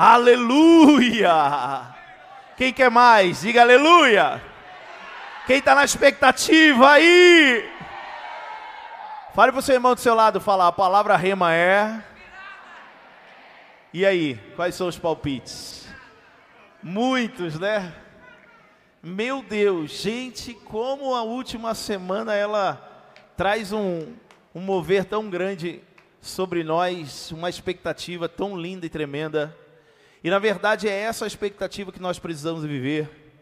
Aleluia! Quem quer mais? Diga aleluia! Quem está na expectativa aí? Fale para o seu irmão do seu lado falar, a palavra rema é. E aí, quais são os palpites? Muitos, né? Meu Deus, gente, como a última semana ela traz um, um mover tão grande sobre nós, uma expectativa tão linda e tremenda. E na verdade é essa a expectativa que nós precisamos viver.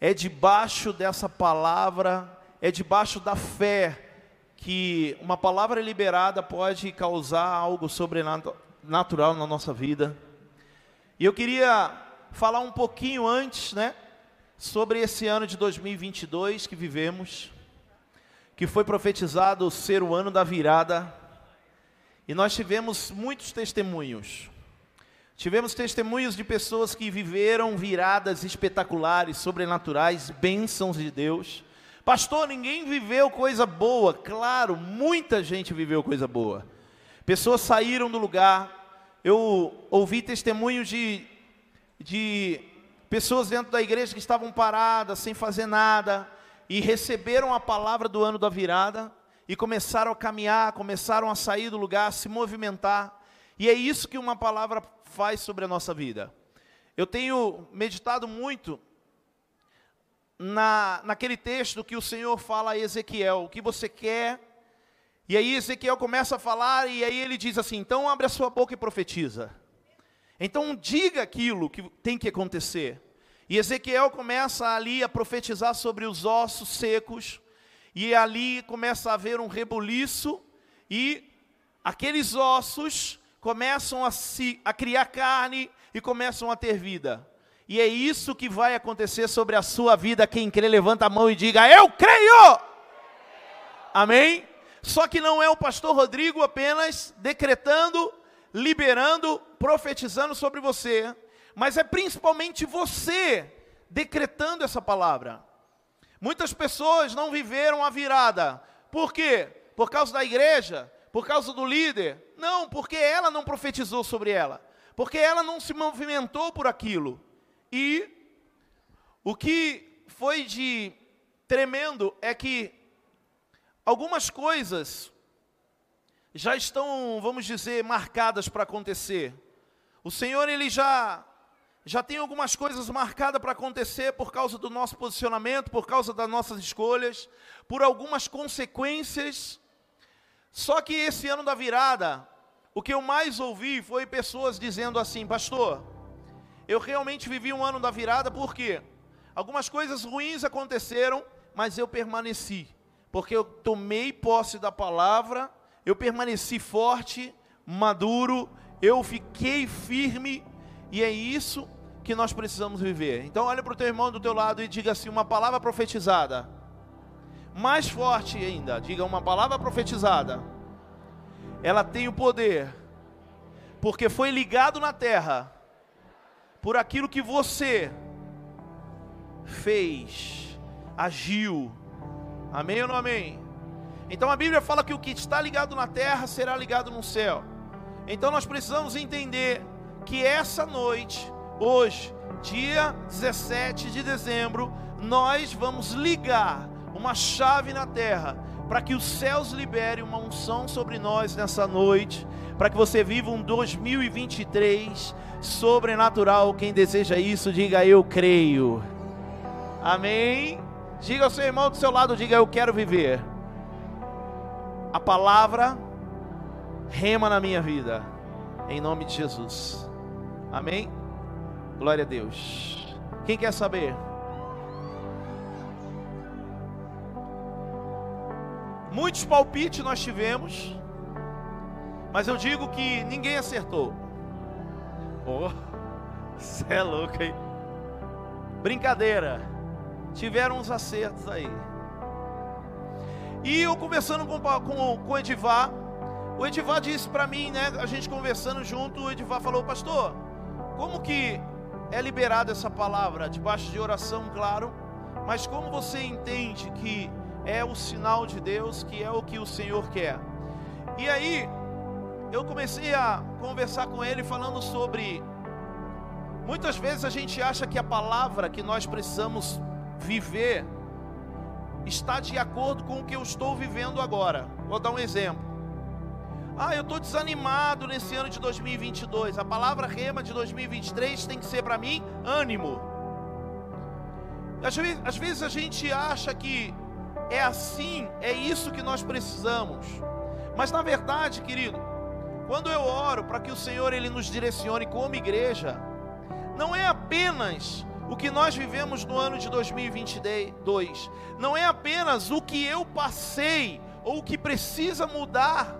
É debaixo dessa palavra, é debaixo da fé que uma palavra liberada pode causar algo sobrenatural na nossa vida. E eu queria falar um pouquinho antes, né, sobre esse ano de 2022 que vivemos, que foi profetizado ser o ano da virada. E nós tivemos muitos testemunhos. Tivemos testemunhos de pessoas que viveram viradas espetaculares, sobrenaturais, bênçãos de Deus. Pastor, ninguém viveu coisa boa. Claro, muita gente viveu coisa boa. Pessoas saíram do lugar. Eu ouvi testemunhos de, de pessoas dentro da igreja que estavam paradas, sem fazer nada, e receberam a palavra do ano da virada, e começaram a caminhar, começaram a sair do lugar, a se movimentar. E é isso que uma palavra faz sobre a nossa vida. Eu tenho meditado muito na, naquele texto que o Senhor fala a Ezequiel, o que você quer. E aí Ezequiel começa a falar, e aí ele diz assim: então abre a sua boca e profetiza. Então diga aquilo que tem que acontecer. E Ezequiel começa ali a profetizar sobre os ossos secos, e ali começa a haver um rebuliço, e aqueles ossos começam a, se, a criar carne e começam a ter vida. E é isso que vai acontecer sobre a sua vida. Quem crê, levanta a mão e diga: Eu creio! Amém? Só que não é o pastor Rodrigo apenas decretando, liberando, profetizando sobre você, mas é principalmente você decretando essa palavra. Muitas pessoas não viveram a virada. Por quê? Por causa da igreja, por causa do líder, não, porque ela não profetizou sobre ela, porque ela não se movimentou por aquilo. E o que foi de tremendo é que algumas coisas já estão, vamos dizer, marcadas para acontecer. O Senhor ele já já tem algumas coisas marcadas para acontecer por causa do nosso posicionamento, por causa das nossas escolhas, por algumas consequências só que esse ano da virada, o que eu mais ouvi foi pessoas dizendo assim: Pastor, eu realmente vivi um ano da virada porque algumas coisas ruins aconteceram, mas eu permaneci, porque eu tomei posse da palavra, eu permaneci forte, maduro, eu fiquei firme, e é isso que nós precisamos viver. Então, olha para o teu irmão do teu lado e diga assim: uma palavra profetizada mais forte ainda, diga uma palavra profetizada. Ela tem o poder, porque foi ligado na terra por aquilo que você fez, agiu. Amém ou não amém? Então a Bíblia fala que o que está ligado na terra será ligado no céu. Então nós precisamos entender que essa noite, hoje, dia 17 de dezembro, nós vamos ligar uma chave na terra, para que os céus liberem uma unção sobre nós nessa noite, para que você viva um 2023 sobrenatural. Quem deseja isso, diga eu creio. Amém. Diga ao seu irmão do seu lado, diga eu quero viver. A palavra rema na minha vida, em nome de Jesus. Amém. Glória a Deus. Quem quer saber? Muitos palpites nós tivemos, mas eu digo que ninguém acertou. Oh, você é louco, hein? Brincadeira. Tiveram uns acertos aí. E eu conversando com, com, com o Edivar, o Edivar disse para mim, né? A gente conversando junto, o Edivar falou, pastor, como que é liberada essa palavra? Debaixo de oração, claro. Mas como você entende que é o sinal de Deus, que é o que o Senhor quer. E aí, eu comecei a conversar com ele falando sobre Muitas vezes a gente acha que a palavra que nós precisamos viver está de acordo com o que eu estou vivendo agora. Vou dar um exemplo. Ah, eu estou desanimado nesse ano de 2022. A palavra rema de 2023 tem que ser para mim ânimo. Às vezes, às vezes a gente acha que é assim, é isso que nós precisamos. Mas na verdade, querido, quando eu oro para que o Senhor ele nos direcione como igreja, não é apenas o que nós vivemos no ano de 2022, não é apenas o que eu passei ou o que precisa mudar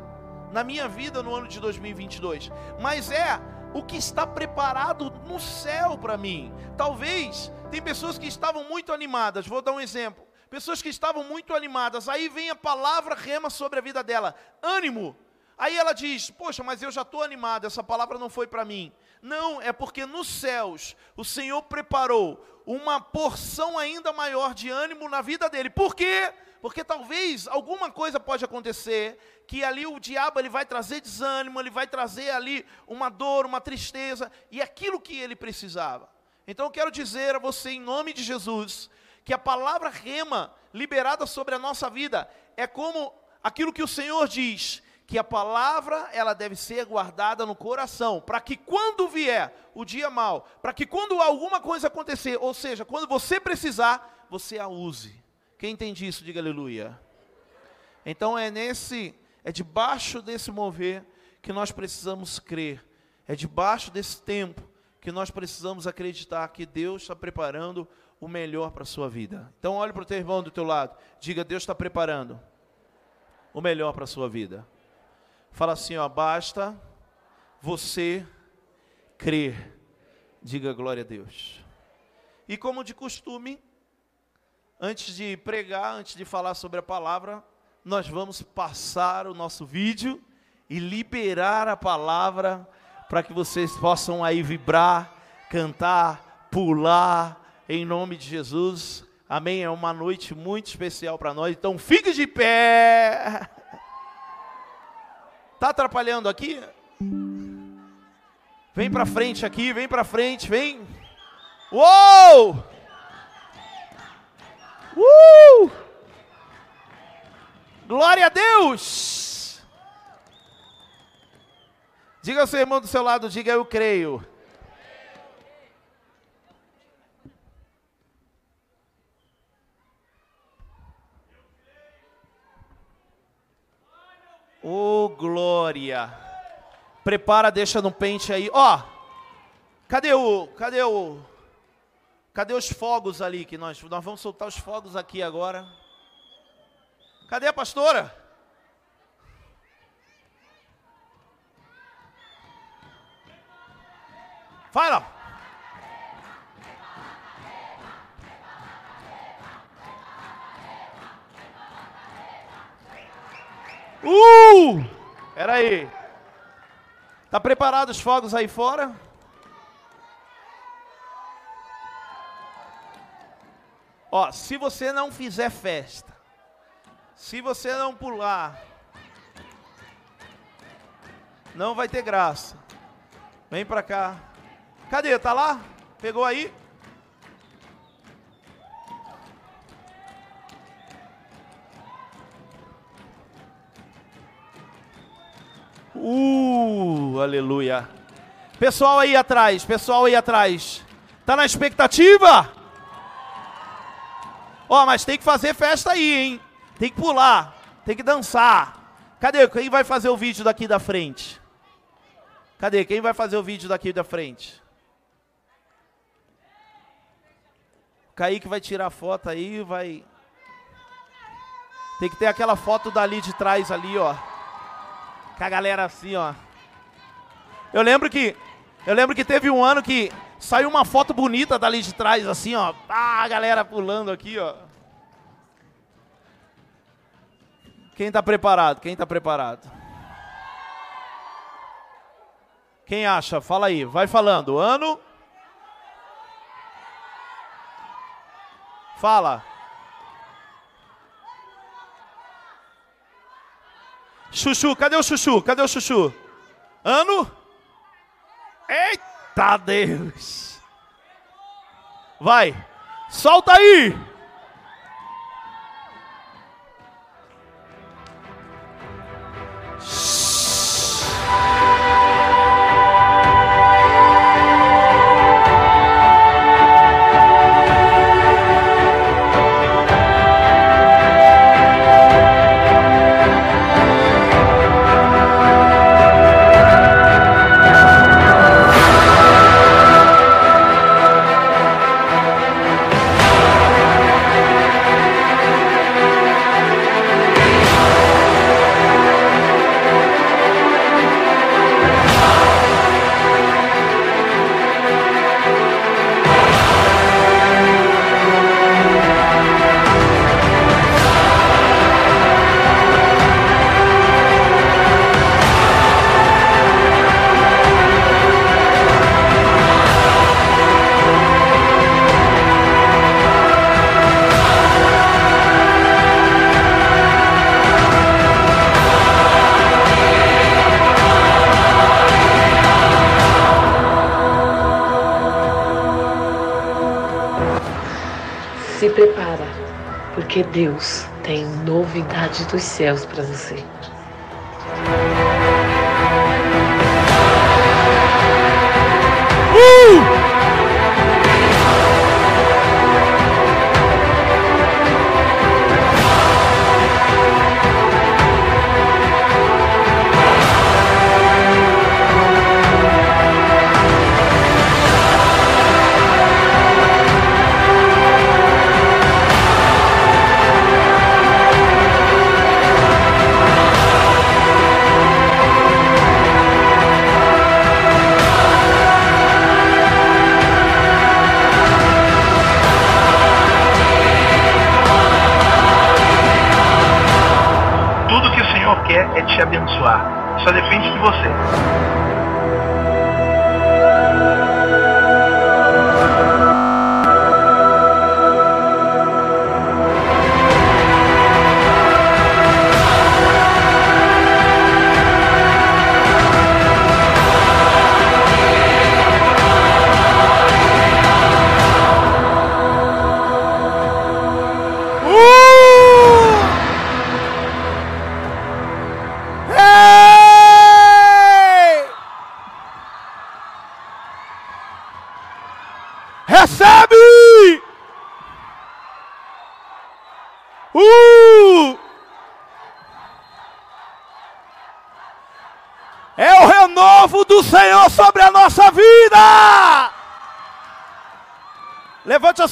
na minha vida no ano de 2022, mas é o que está preparado no céu para mim. Talvez tem pessoas que estavam muito animadas, vou dar um exemplo. Pessoas que estavam muito animadas, aí vem a palavra rema sobre a vida dela, ânimo. Aí ela diz: Poxa, mas eu já estou animada, essa palavra não foi para mim. Não, é porque nos céus o Senhor preparou uma porção ainda maior de ânimo na vida dele. Por quê? Porque talvez alguma coisa pode acontecer que ali o diabo ele vai trazer desânimo, ele vai trazer ali uma dor, uma tristeza e aquilo que ele precisava. Então eu quero dizer a você em nome de Jesus que a palavra rema liberada sobre a nossa vida é como aquilo que o Senhor diz: que a palavra ela deve ser guardada no coração, para que quando vier o dia mal, para que quando alguma coisa acontecer, ou seja, quando você precisar, você a use. Quem entende isso, diga aleluia. Então é nesse, é debaixo desse mover que nós precisamos crer. É debaixo desse tempo que nós precisamos acreditar que Deus está preparando o melhor para a sua vida. Então olhe para o teu irmão do teu lado, diga Deus está preparando o melhor para a sua vida. Fala assim, ó, basta você crer. Diga glória a Deus. E como de costume, antes de pregar, antes de falar sobre a palavra, nós vamos passar o nosso vídeo e liberar a palavra para que vocês possam aí vibrar, cantar, pular em nome de Jesus. Amém. É uma noite muito especial para nós. Então fique de pé. Tá atrapalhando aqui? Vem para frente aqui, vem para frente, vem. Uou! Uh! Glória a Deus! Diga ao seu irmão do seu lado, diga eu creio. Oh, glória. Prepara, deixa no pente aí. Ó, cadê o, cadê o, cadê os fogos ali que nós, nós vamos soltar os fogos aqui agora. Cadê a pastora? Fala. Uh! Pera aí. Tá preparado os fogos aí fora? Ó, se você não fizer festa, se você não pular, não vai ter graça. Vem pra cá. Cadê? Tá lá? Pegou aí? Uh, aleluia. Pessoal aí atrás, pessoal aí atrás. Tá na expectativa? Ó, oh, mas tem que fazer festa aí, hein? Tem que pular, tem que dançar. Cadê? Quem vai fazer o vídeo daqui da frente? Cadê? Quem vai fazer o vídeo daqui da frente? Kaique vai tirar a foto aí, vai. Tem que ter aquela foto dali de trás ali, ó. Com a galera assim, ó. Eu lembro que. Eu lembro que teve um ano que saiu uma foto bonita dali de trás, assim, ó. Ah, a galera pulando aqui, ó. Quem está preparado? Quem está preparado? Quem acha? Fala aí, vai falando. Ano. Fala. Chuchu, cadê o Chuchu? Cadê o Chuchu? Ano? Eita Deus! Vai, solta aí! Deus tem novidade dos céus para você.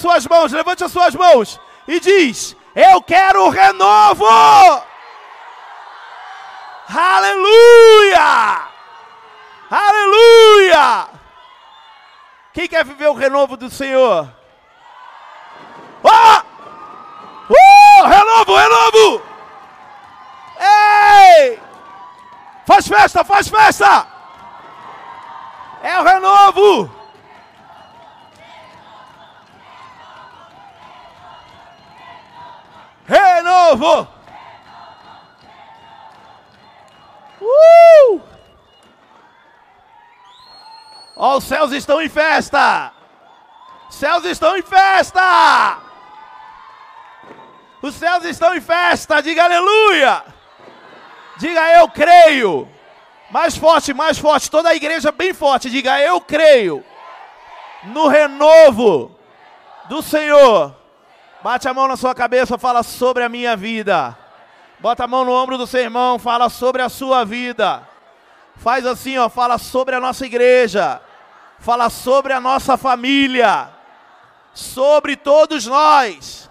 Suas mãos, levante as suas mãos e diz: Eu quero o renovo! Aleluia! Aleluia! Quem quer viver o renovo do Senhor? Ah! Uh! Renovo, renovo! Ei! Faz festa, faz festa! É o renovo! Renovo! Uh! Ó, os céus estão em festa! Céus estão em festa! Os céus estão em festa! Diga aleluia! Diga eu creio! Mais forte, mais forte, toda a igreja bem forte. Diga eu creio no renovo do Senhor. Bate a mão na sua cabeça, fala sobre a minha vida. Bota a mão no ombro do seu irmão, fala sobre a sua vida. Faz assim, ó, fala sobre a nossa igreja. Fala sobre a nossa família. Sobre todos nós.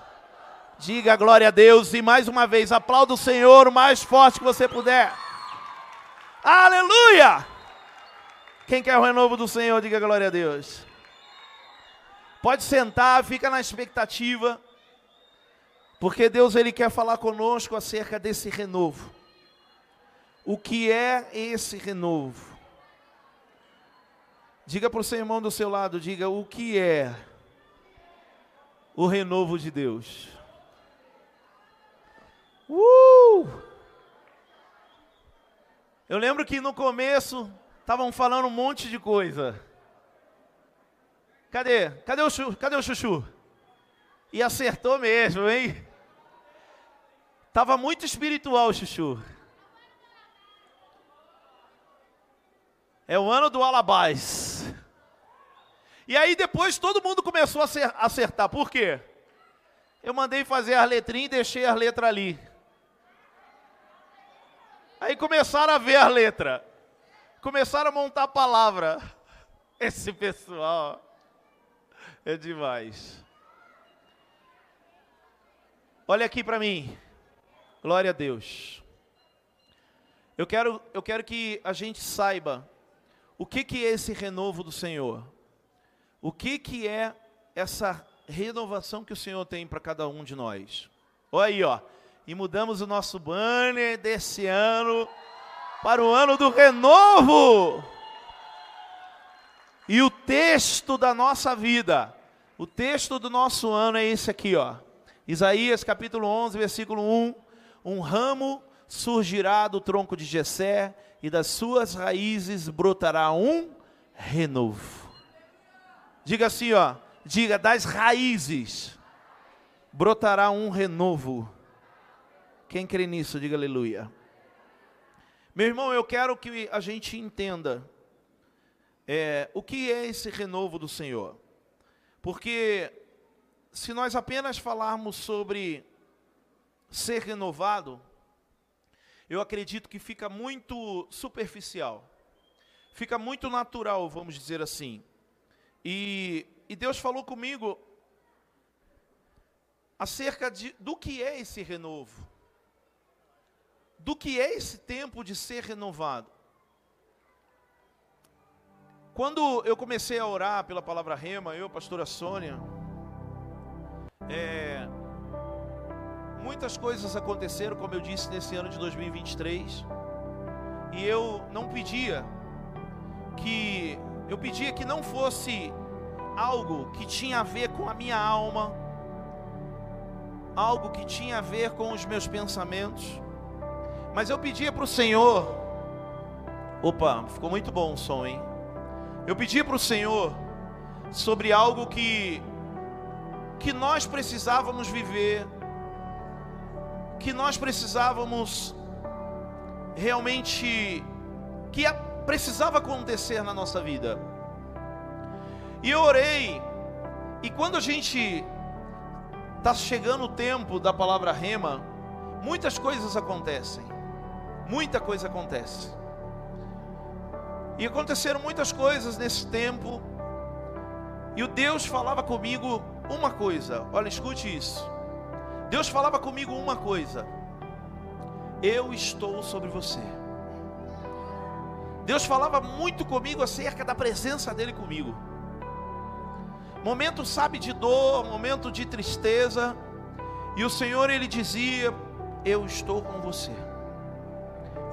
Diga glória a Deus e mais uma vez aplauda o Senhor o mais forte que você puder. Aleluia! Quem quer o renovo do Senhor, diga glória a Deus. Pode sentar, fica na expectativa. Porque Deus ele quer falar conosco acerca desse renovo. O que é esse renovo? Diga para o seu irmão do seu lado, diga o que é o renovo de Deus. Uh! Eu lembro que no começo estavam falando um monte de coisa. Cadê? Cadê o, chu... Cadê o chuchu? E acertou mesmo, hein? Tava muito espiritual chuchu. É o ano do alabás. E aí depois todo mundo começou a acertar. Por quê? Eu mandei fazer as letrinhas e deixei as letras ali. Aí começaram a ver a letra. Começaram a montar a palavra. Esse pessoal é demais. Olha aqui para mim. Glória a Deus. Eu quero, eu quero que a gente saiba o que, que é esse renovo do Senhor. O que, que é essa renovação que o Senhor tem para cada um de nós. Olha aí, ó. E mudamos o nosso banner desse ano para o ano do renovo. E o texto da nossa vida, o texto do nosso ano é esse aqui, ó. Isaías capítulo 11, versículo 1. Um ramo surgirá do tronco de Jessé e das suas raízes brotará um renovo. Diga assim, ó, Diga, das raízes brotará um renovo. Quem crê nisso, diga aleluia. Meu irmão, eu quero que a gente entenda é, o que é esse renovo do Senhor. Porque se nós apenas falarmos sobre ser renovado, eu acredito que fica muito superficial, fica muito natural, vamos dizer assim. E e Deus falou comigo acerca de, do que é esse renovo, do que é esse tempo de ser renovado. Quando eu comecei a orar pela palavra rema, eu, pastora Sônia, é, muitas coisas aconteceram, como eu disse, nesse ano de 2023, e eu não pedia que, eu pedia que não fosse algo que tinha a ver com a minha alma, algo que tinha a ver com os meus pensamentos. Mas eu pedia para o Senhor, opa, ficou muito bom o som, hein? Eu pedia para o Senhor sobre algo que que nós precisávamos viver, que nós precisávamos realmente que precisava acontecer na nossa vida. E eu orei. E quando a gente está chegando o tempo da palavra rema, muitas coisas acontecem. Muita coisa acontece. E aconteceram muitas coisas nesse tempo. E o Deus falava comigo uma coisa. Olha, escute isso. Deus falava comigo uma coisa. Eu estou sobre você. Deus falava muito comigo acerca da presença dele comigo momento, sabe, de dor, momento de tristeza, e o Senhor ele dizia: Eu estou com você,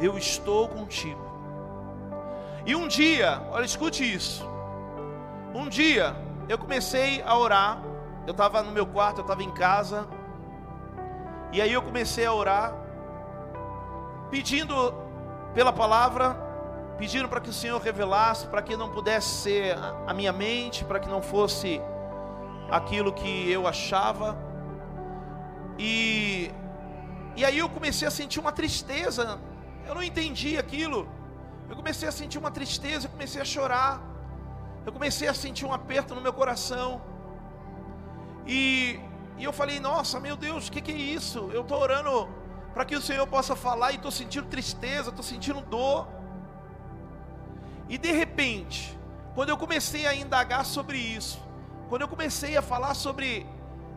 eu estou contigo. E um dia, olha, escute isso. Um dia eu comecei a orar, eu estava no meu quarto, eu estava em casa, e aí eu comecei a orar, pedindo pela palavra, pedindo para que o Senhor revelasse, para que não pudesse ser a minha mente, para que não fosse aquilo que eu achava. E, e aí eu comecei a sentir uma tristeza, eu não entendi aquilo. Eu comecei a sentir uma tristeza, eu comecei a chorar, eu comecei a sentir um aperto no meu coração. E, e eu falei, nossa, meu Deus, o que, que é isso? Eu estou orando para que o Senhor possa falar e estou sentindo tristeza, estou sentindo dor. E de repente, quando eu comecei a indagar sobre isso, quando eu comecei a falar sobre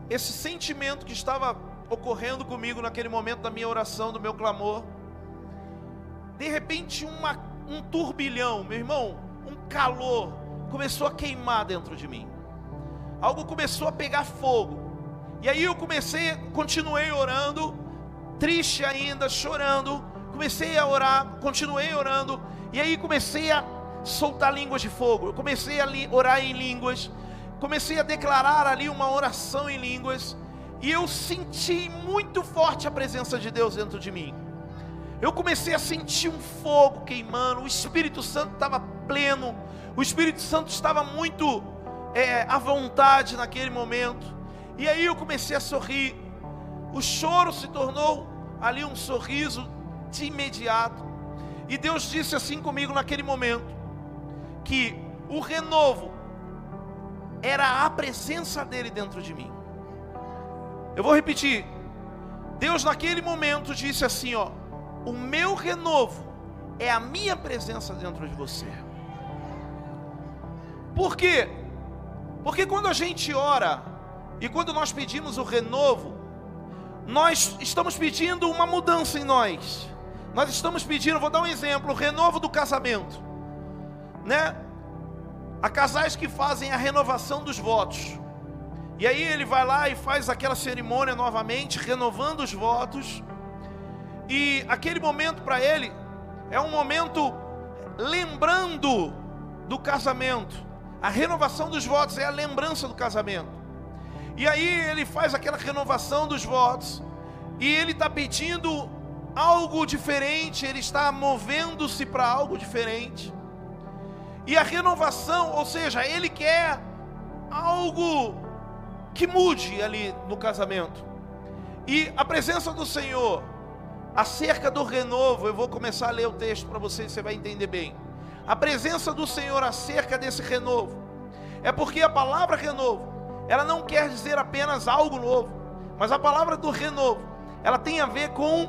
esse sentimento que estava ocorrendo comigo naquele momento da minha oração, do meu clamor, de repente uma, um turbilhão, meu irmão, um calor começou a queimar dentro de mim. Algo começou a pegar fogo. E aí eu comecei, continuei orando, triste ainda, chorando. Comecei a orar, continuei orando. E aí comecei a soltar línguas de fogo. Eu comecei a orar em línguas, comecei a declarar ali uma oração em línguas, e eu senti muito forte a presença de Deus dentro de mim. Eu comecei a sentir um fogo queimando, o Espírito Santo estava pleno, o Espírito Santo estava muito é, à vontade naquele momento. E aí eu comecei a sorrir. O choro se tornou ali um sorriso de imediato. E Deus disse assim comigo naquele momento: que o renovo era a presença dele dentro de mim. Eu vou repetir. Deus naquele momento disse assim, ó: "O meu renovo é a minha presença dentro de você". Por quê? Porque quando a gente ora e quando nós pedimos o renovo, nós estamos pedindo uma mudança em nós. Nós estamos pedindo, vou dar um exemplo, o renovo do casamento, né? Há casais que fazem a renovação dos votos. E aí ele vai lá e faz aquela cerimônia novamente, renovando os votos. E aquele momento para ele é um momento lembrando do casamento. A renovação dos votos é a lembrança do casamento. E aí ele faz aquela renovação dos votos. E ele está pedindo algo diferente, ele está movendo-se para algo diferente. E a renovação, ou seja, ele quer algo que mude ali no casamento. E a presença do Senhor, acerca do renovo, eu vou começar a ler o texto para você, você vai entender bem. A presença do Senhor acerca desse renovo, é porque a palavra renovo, ela não quer dizer apenas algo novo, mas a palavra do renovo, ela tem a ver com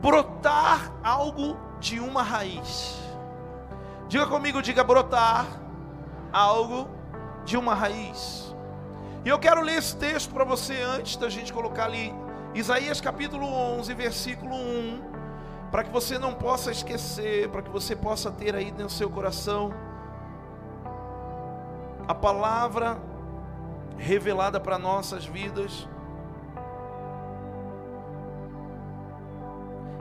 brotar algo de uma raiz. Diga comigo, diga brotar algo de uma raiz. E eu quero ler esse texto para você antes da gente colocar ali Isaías capítulo 11, versículo 1, para que você não possa esquecer, para que você possa ter aí no seu coração a palavra revelada para nossas vidas.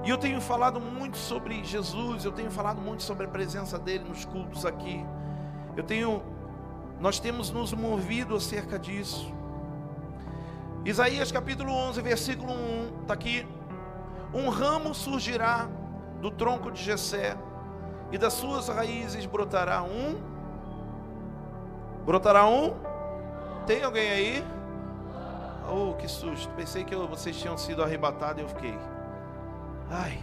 E eu tenho falado muito sobre Jesus, eu tenho falado muito sobre a presença dele nos cultos aqui. Eu tenho nós temos nos movido acerca disso. Isaías capítulo 11, versículo 1, está aqui. Um ramo surgirá do tronco de Jessé, e das suas raízes brotará um. Brotará um? Tem alguém aí? Oh, que susto. Pensei que vocês tinham sido arrebatados e eu fiquei. Ai.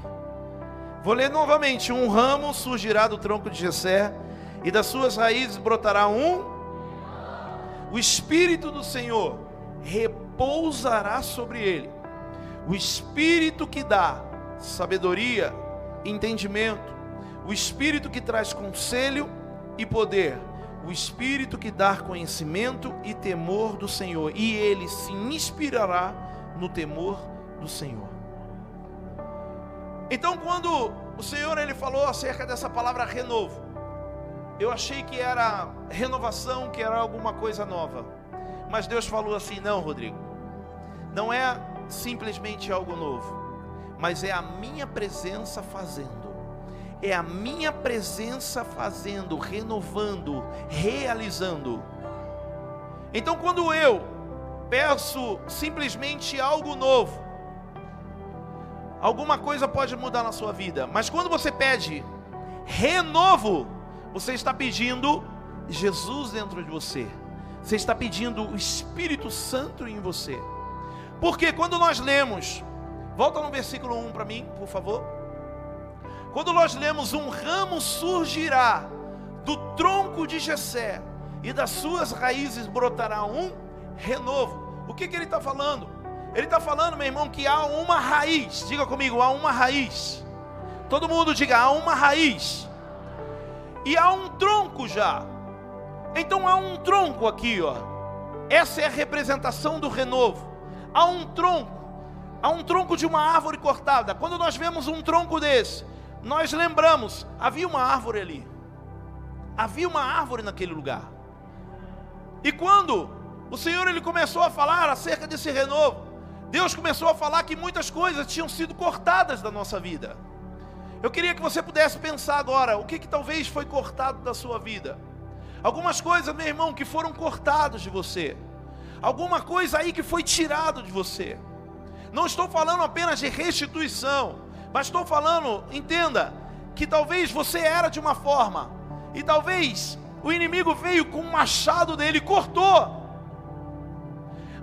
Vou ler novamente. Um ramo surgirá do tronco de Jessé, e das suas raízes brotará um o Espírito do Senhor repousará sobre ele. O Espírito que dá sabedoria, entendimento, o Espírito que traz conselho e poder, o Espírito que dá conhecimento e temor do Senhor, e ele se inspirará no temor do Senhor. Então, quando o Senhor ele falou acerca dessa palavra renovo, eu achei que era renovação, que era alguma coisa nova. Mas Deus falou assim: não, Rodrigo, não é simplesmente algo novo, mas é a minha presença fazendo. É a minha presença fazendo, renovando, realizando. Então, quando eu peço simplesmente algo novo, alguma coisa pode mudar na sua vida, mas quando você pede renovo, você está pedindo Jesus dentro de você. Você está pedindo o Espírito Santo em você. Porque quando nós lemos, volta no versículo 1 para mim, por favor. Quando nós lemos um ramo surgirá do tronco de Jessé e das suas raízes brotará um renovo. O que, que ele está falando? Ele está falando, meu irmão, que há uma raiz. Diga comigo, há uma raiz. Todo mundo diga, há uma raiz e há um tronco já. Então há um tronco aqui, ó. Essa é a representação do renovo. Há um tronco, há um tronco de uma árvore cortada. Quando nós vemos um tronco desse, nós lembramos, havia uma árvore ali. Havia uma árvore naquele lugar. E quando o Senhor ele começou a falar acerca desse renovo, Deus começou a falar que muitas coisas tinham sido cortadas da nossa vida. Eu queria que você pudesse pensar agora, o que, que talvez foi cortado da sua vida? Algumas coisas, meu irmão, que foram cortadas de você. Alguma coisa aí que foi tirado de você. Não estou falando apenas de restituição, mas estou falando, entenda, que talvez você era de uma forma, e talvez O inimigo veio com o machado dele, cortou.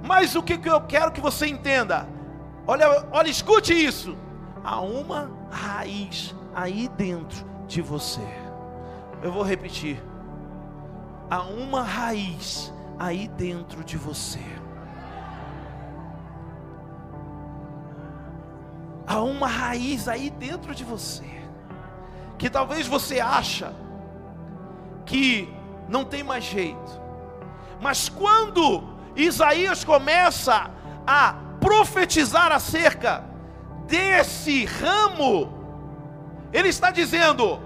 Mas o que eu quero que você entenda? Olha, olha, escute isso. Há uma raiz aí dentro de você. Eu vou repetir. Há uma raiz aí dentro de você. Há uma raiz aí dentro de você. Que talvez você acha que não tem mais jeito. Mas quando Isaías começa a profetizar acerca desse ramo, ele está dizendo: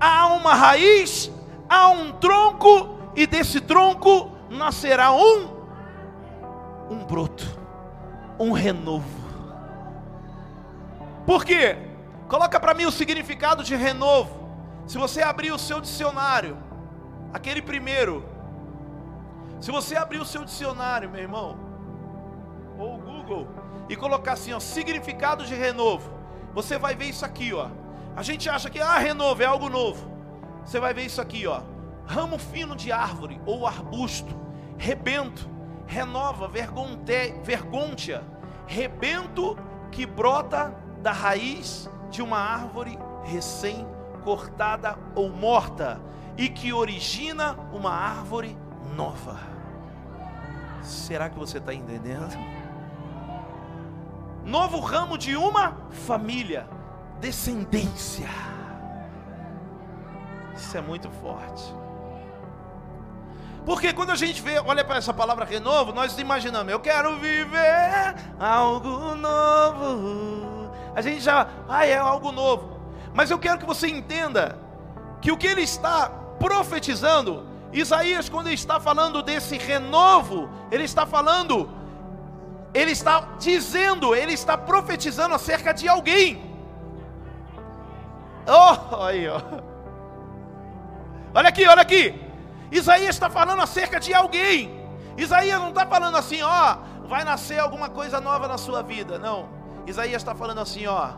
há uma raiz, há um tronco, e desse tronco nascerá um um broto, um renovo. Por quê? Coloca para mim o significado de renovo. Se você abrir o seu dicionário, aquele primeiro, se você abrir o seu dicionário, meu irmão, ou o Google, e colocar assim, ó, significado de renovo, você vai ver isso aqui, ó. A gente acha que ah, renovo é algo novo. Você vai ver isso aqui, ó. Ramo fino de árvore ou arbusto, rebento, renova, vergonte, vergôntia, rebento que brota da raiz de uma árvore recém cortada ou morta e que origina uma árvore nova. Será que você está entendendo? Novo ramo de uma família, descendência. Isso é muito forte. Porque quando a gente vê, olha para essa palavra renovo, nós imaginamos, eu quero viver algo novo. A gente já, ah, é algo novo. Mas eu quero que você entenda que o que ele está profetizando Isaías, quando ele está falando desse renovo, ele está falando, ele está dizendo, ele está profetizando acerca de alguém. Oh, aí, ó. Olha aqui, olha aqui. Isaías está falando acerca de alguém. Isaías não está falando assim, ó, vai nascer alguma coisa nova na sua vida. Não. Isaías está falando assim, ó,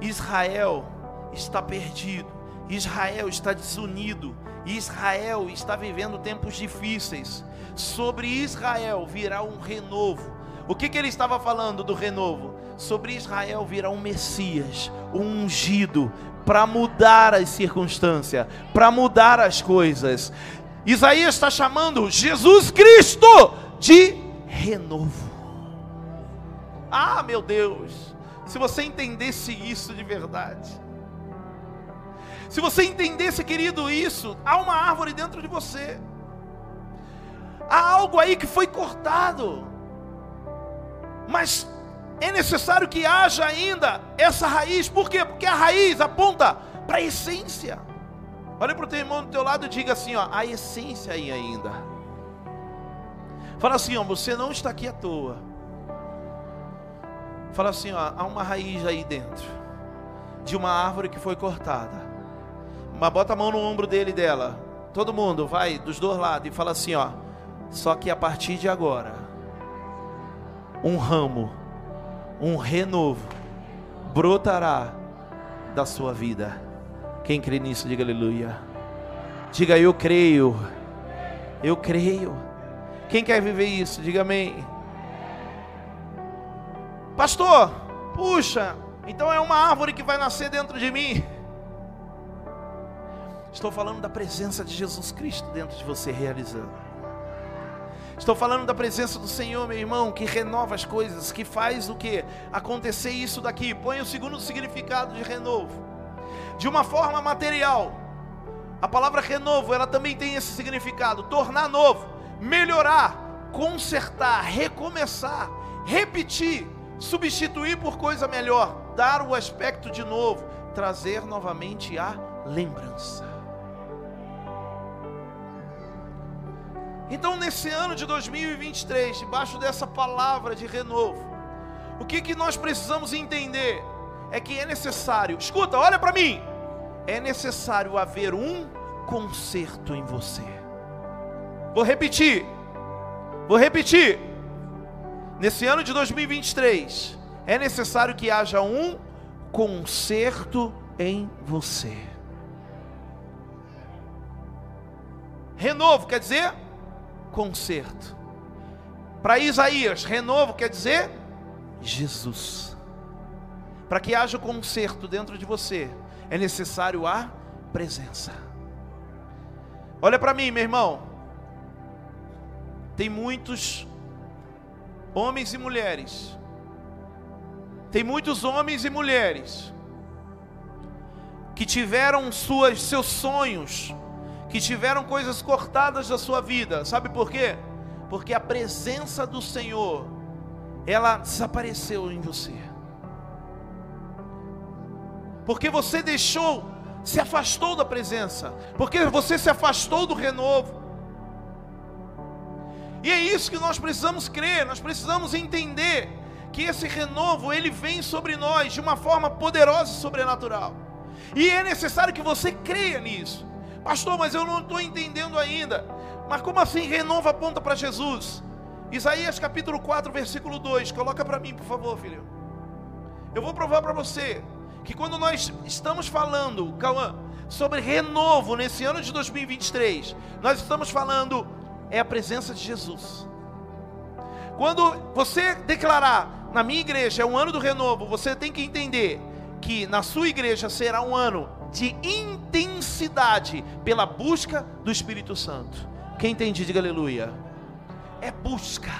Israel está perdido. Israel está desunido, Israel está vivendo tempos difíceis. Sobre Israel virá um renovo. O que, que ele estava falando do renovo? Sobre Israel virá um Messias, um ungido, para mudar as circunstâncias, para mudar as coisas. Isaías está chamando Jesus Cristo de renovo. Ah, meu Deus, se você entendesse isso de verdade. Se você entendesse, querido, isso, há uma árvore dentro de você. Há algo aí que foi cortado. Mas é necessário que haja ainda essa raiz. Por quê? Porque a raiz aponta para a essência. Olha para o teu irmão do teu lado e diga assim: ó, a essência aí ainda. Fala assim, ó, você não está aqui à toa. Fala assim, ó, há uma raiz aí dentro de uma árvore que foi cortada. Mas bota a mão no ombro dele e dela. Todo mundo, vai dos dois lados e fala assim, ó. Só que a partir de agora, um ramo, um renovo brotará da sua vida. Quem crê nisso, diga aleluia. Diga eu creio. Eu creio. Quem quer viver isso, diga amém. Pastor, puxa, então é uma árvore que vai nascer dentro de mim. Estou falando da presença de Jesus Cristo dentro de você realizando. Estou falando da presença do Senhor, meu irmão, que renova as coisas, que faz o que? Acontecer isso daqui. Põe o segundo significado de renovo. De uma forma material. A palavra renovo, ela também tem esse significado: tornar novo, melhorar, consertar, recomeçar, repetir, substituir por coisa melhor, dar o aspecto de novo, trazer novamente a lembrança. Então, nesse ano de 2023, debaixo dessa palavra de renovo, o que, que nós precisamos entender é que é necessário, escuta, olha para mim, é necessário haver um conserto em você. Vou repetir, vou repetir. Nesse ano de 2023, é necessário que haja um conserto em você. Renovo quer dizer conserto. Para Isaías, renovo quer dizer Jesus. Para que haja conserto dentro de você, é necessário a presença. Olha para mim, meu irmão. Tem muitos homens e mulheres. Tem muitos homens e mulheres que tiveram suas, seus sonhos, que tiveram coisas cortadas da sua vida. Sabe por quê? Porque a presença do Senhor, ela desapareceu em você. Porque você deixou, se afastou da presença, porque você se afastou do renovo. E é isso que nós precisamos crer, nós precisamos entender que esse renovo ele vem sobre nós de uma forma poderosa e sobrenatural. E é necessário que você creia nisso. Pastor, mas eu não estou entendendo ainda. Mas como assim renova aponta para Jesus? Isaías capítulo 4, versículo 2. Coloca para mim, por favor, filho. Eu vou provar para você que quando nós estamos falando, Cauã, sobre renovo nesse ano de 2023, nós estamos falando é a presença de Jesus. Quando você declarar na minha igreja é um ano do renovo, você tem que entender que na sua igreja será um ano de intensidade pela busca do Espírito Santo. Quem entende, diga aleluia. É busca,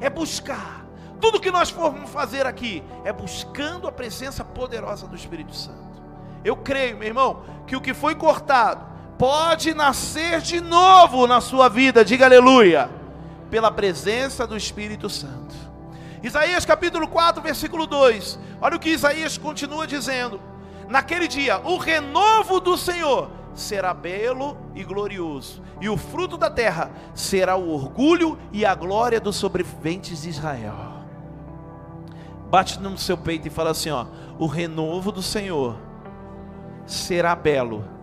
é buscar. Tudo que nós formos fazer aqui é buscando a presença poderosa do Espírito Santo. Eu creio, meu irmão, que o que foi cortado pode nascer de novo na sua vida, diga aleluia, pela presença do Espírito Santo. Isaías capítulo 4, versículo 2. Olha o que Isaías continua dizendo: Naquele dia, o renovo do Senhor será belo e glorioso, e o fruto da terra será o orgulho e a glória dos sobreviventes de Israel. Bate no seu peito e fala assim: ó, o renovo do Senhor será belo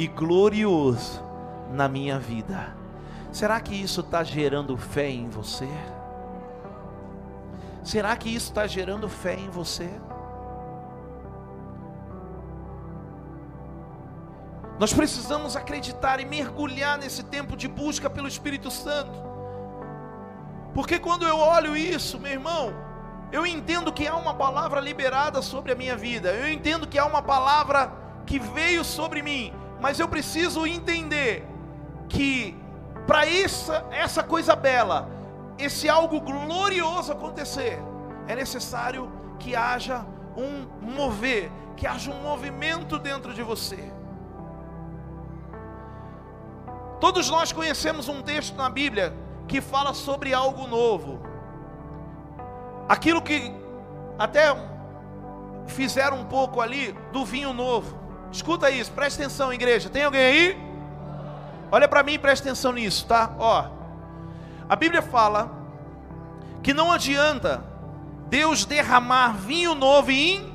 e glorioso na minha vida. Será que isso está gerando fé em você? Será que isso está gerando fé em você? Nós precisamos acreditar e mergulhar nesse tempo de busca pelo Espírito Santo. Porque quando eu olho isso, meu irmão, eu entendo que há uma palavra liberada sobre a minha vida. Eu entendo que há uma palavra que veio sobre mim, mas eu preciso entender que para essa essa coisa bela, esse algo glorioso acontecer, é necessário que haja um mover, que haja um movimento dentro de você. Todos nós conhecemos um texto na Bíblia que fala sobre algo novo. Aquilo que até fizeram um pouco ali do vinho novo. Escuta isso, presta atenção, igreja. Tem alguém aí? Olha para mim e presta atenção nisso, tá? Ó. A Bíblia fala que não adianta Deus derramar vinho novo em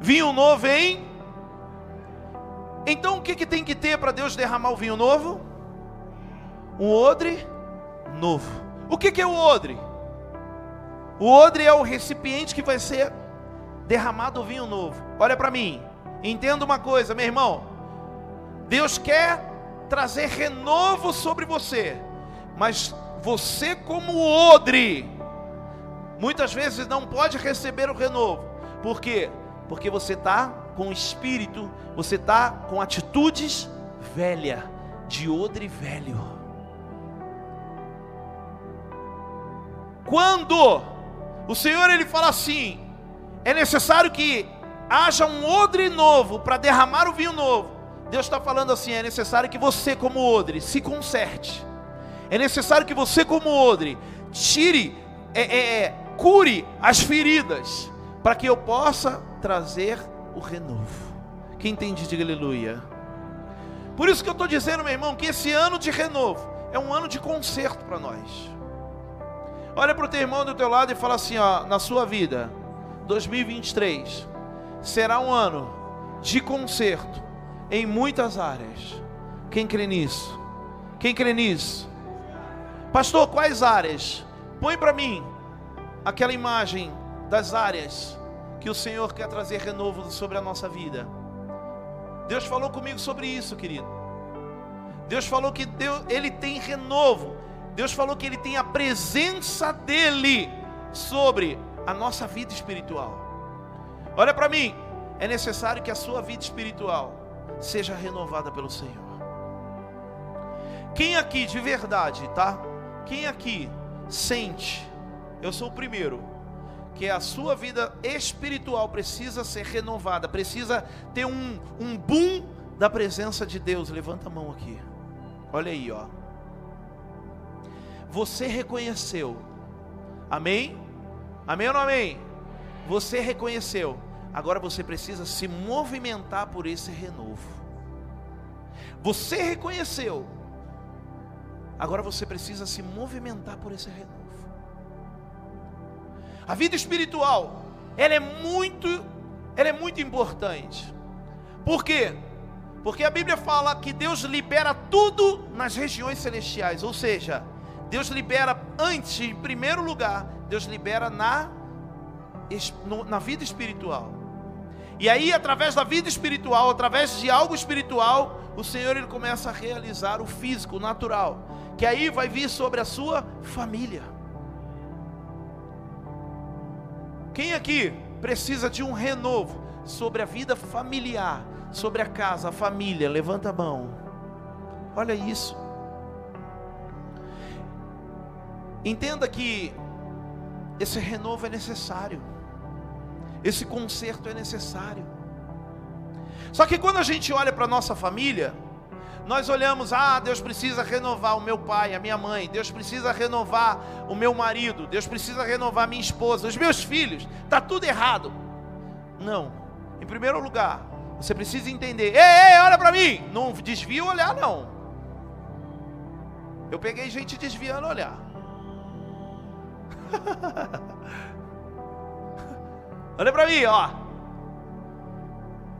vinho novo em Então o que, que tem que ter para Deus derramar o vinho novo? Um odre novo. O que, que é o odre? O odre é o recipiente que vai ser derramado o vinho novo. Olha para mim, entenda uma coisa, meu irmão. Deus quer trazer renovo sobre você, mas você, como odre, muitas vezes não pode receber o renovo, por quê? Porque você está com espírito, você está com atitudes velha, de odre velho. Quando o Senhor ele fala assim, é necessário que haja um odre novo para derramar o vinho novo. Deus está falando assim: é necessário que você, como odre, se conserte. É necessário que você, como odre, tire, é, é, é, cure as feridas, para que eu possa trazer o renovo. Quem entende, diga aleluia. Por isso que eu estou dizendo, meu irmão, que esse ano de renovo é um ano de conserto para nós. Olha para o teu irmão do teu lado e fala assim: ó, na sua vida, 2023 será um ano de conserto em muitas áreas. Quem crê nisso? Quem crê nisso? Pastor, quais áreas? Põe para mim aquela imagem das áreas que o Senhor quer trazer renovo sobre a nossa vida. Deus falou comigo sobre isso, querido. Deus falou que Deus, ele tem renovo. Deus falou que ele tem a presença dele sobre a nossa vida espiritual. Olha para mim, é necessário que a sua vida espiritual seja renovada pelo Senhor. Quem aqui de verdade, tá? Quem aqui sente, eu sou o primeiro, que a sua vida espiritual precisa ser renovada, precisa ter um, um boom da presença de Deus. Levanta a mão aqui. Olha aí, ó. Você reconheceu. Amém? Amém ou não amém? Você reconheceu. Agora você precisa se movimentar por esse renovo. Você reconheceu. Agora você precisa se movimentar por esse renovo. A vida espiritual, ela é muito, ela é muito importante. Por quê? Porque a Bíblia fala que Deus libera tudo nas regiões celestiais, ou seja, Deus libera antes, em primeiro lugar, Deus libera na, na vida espiritual. E aí, através da vida espiritual, através de algo espiritual, o Senhor ele começa a realizar o físico, o natural, que aí vai vir sobre a sua família. Quem aqui precisa de um renovo sobre a vida familiar? sobre a casa, a família, levanta a mão. Olha isso. Entenda que esse renovo é necessário. Esse conserto é necessário. Só que quando a gente olha para a nossa família, nós olhamos, ah, Deus precisa renovar o meu pai, a minha mãe, Deus precisa renovar o meu marido, Deus precisa renovar minha esposa, os meus filhos, está tudo errado. Não, em primeiro lugar, você precisa entender. Ei, ei, olha para mim. Não desvia o olhar, não. Eu peguei gente desviando o olhar. olha para mim, ó.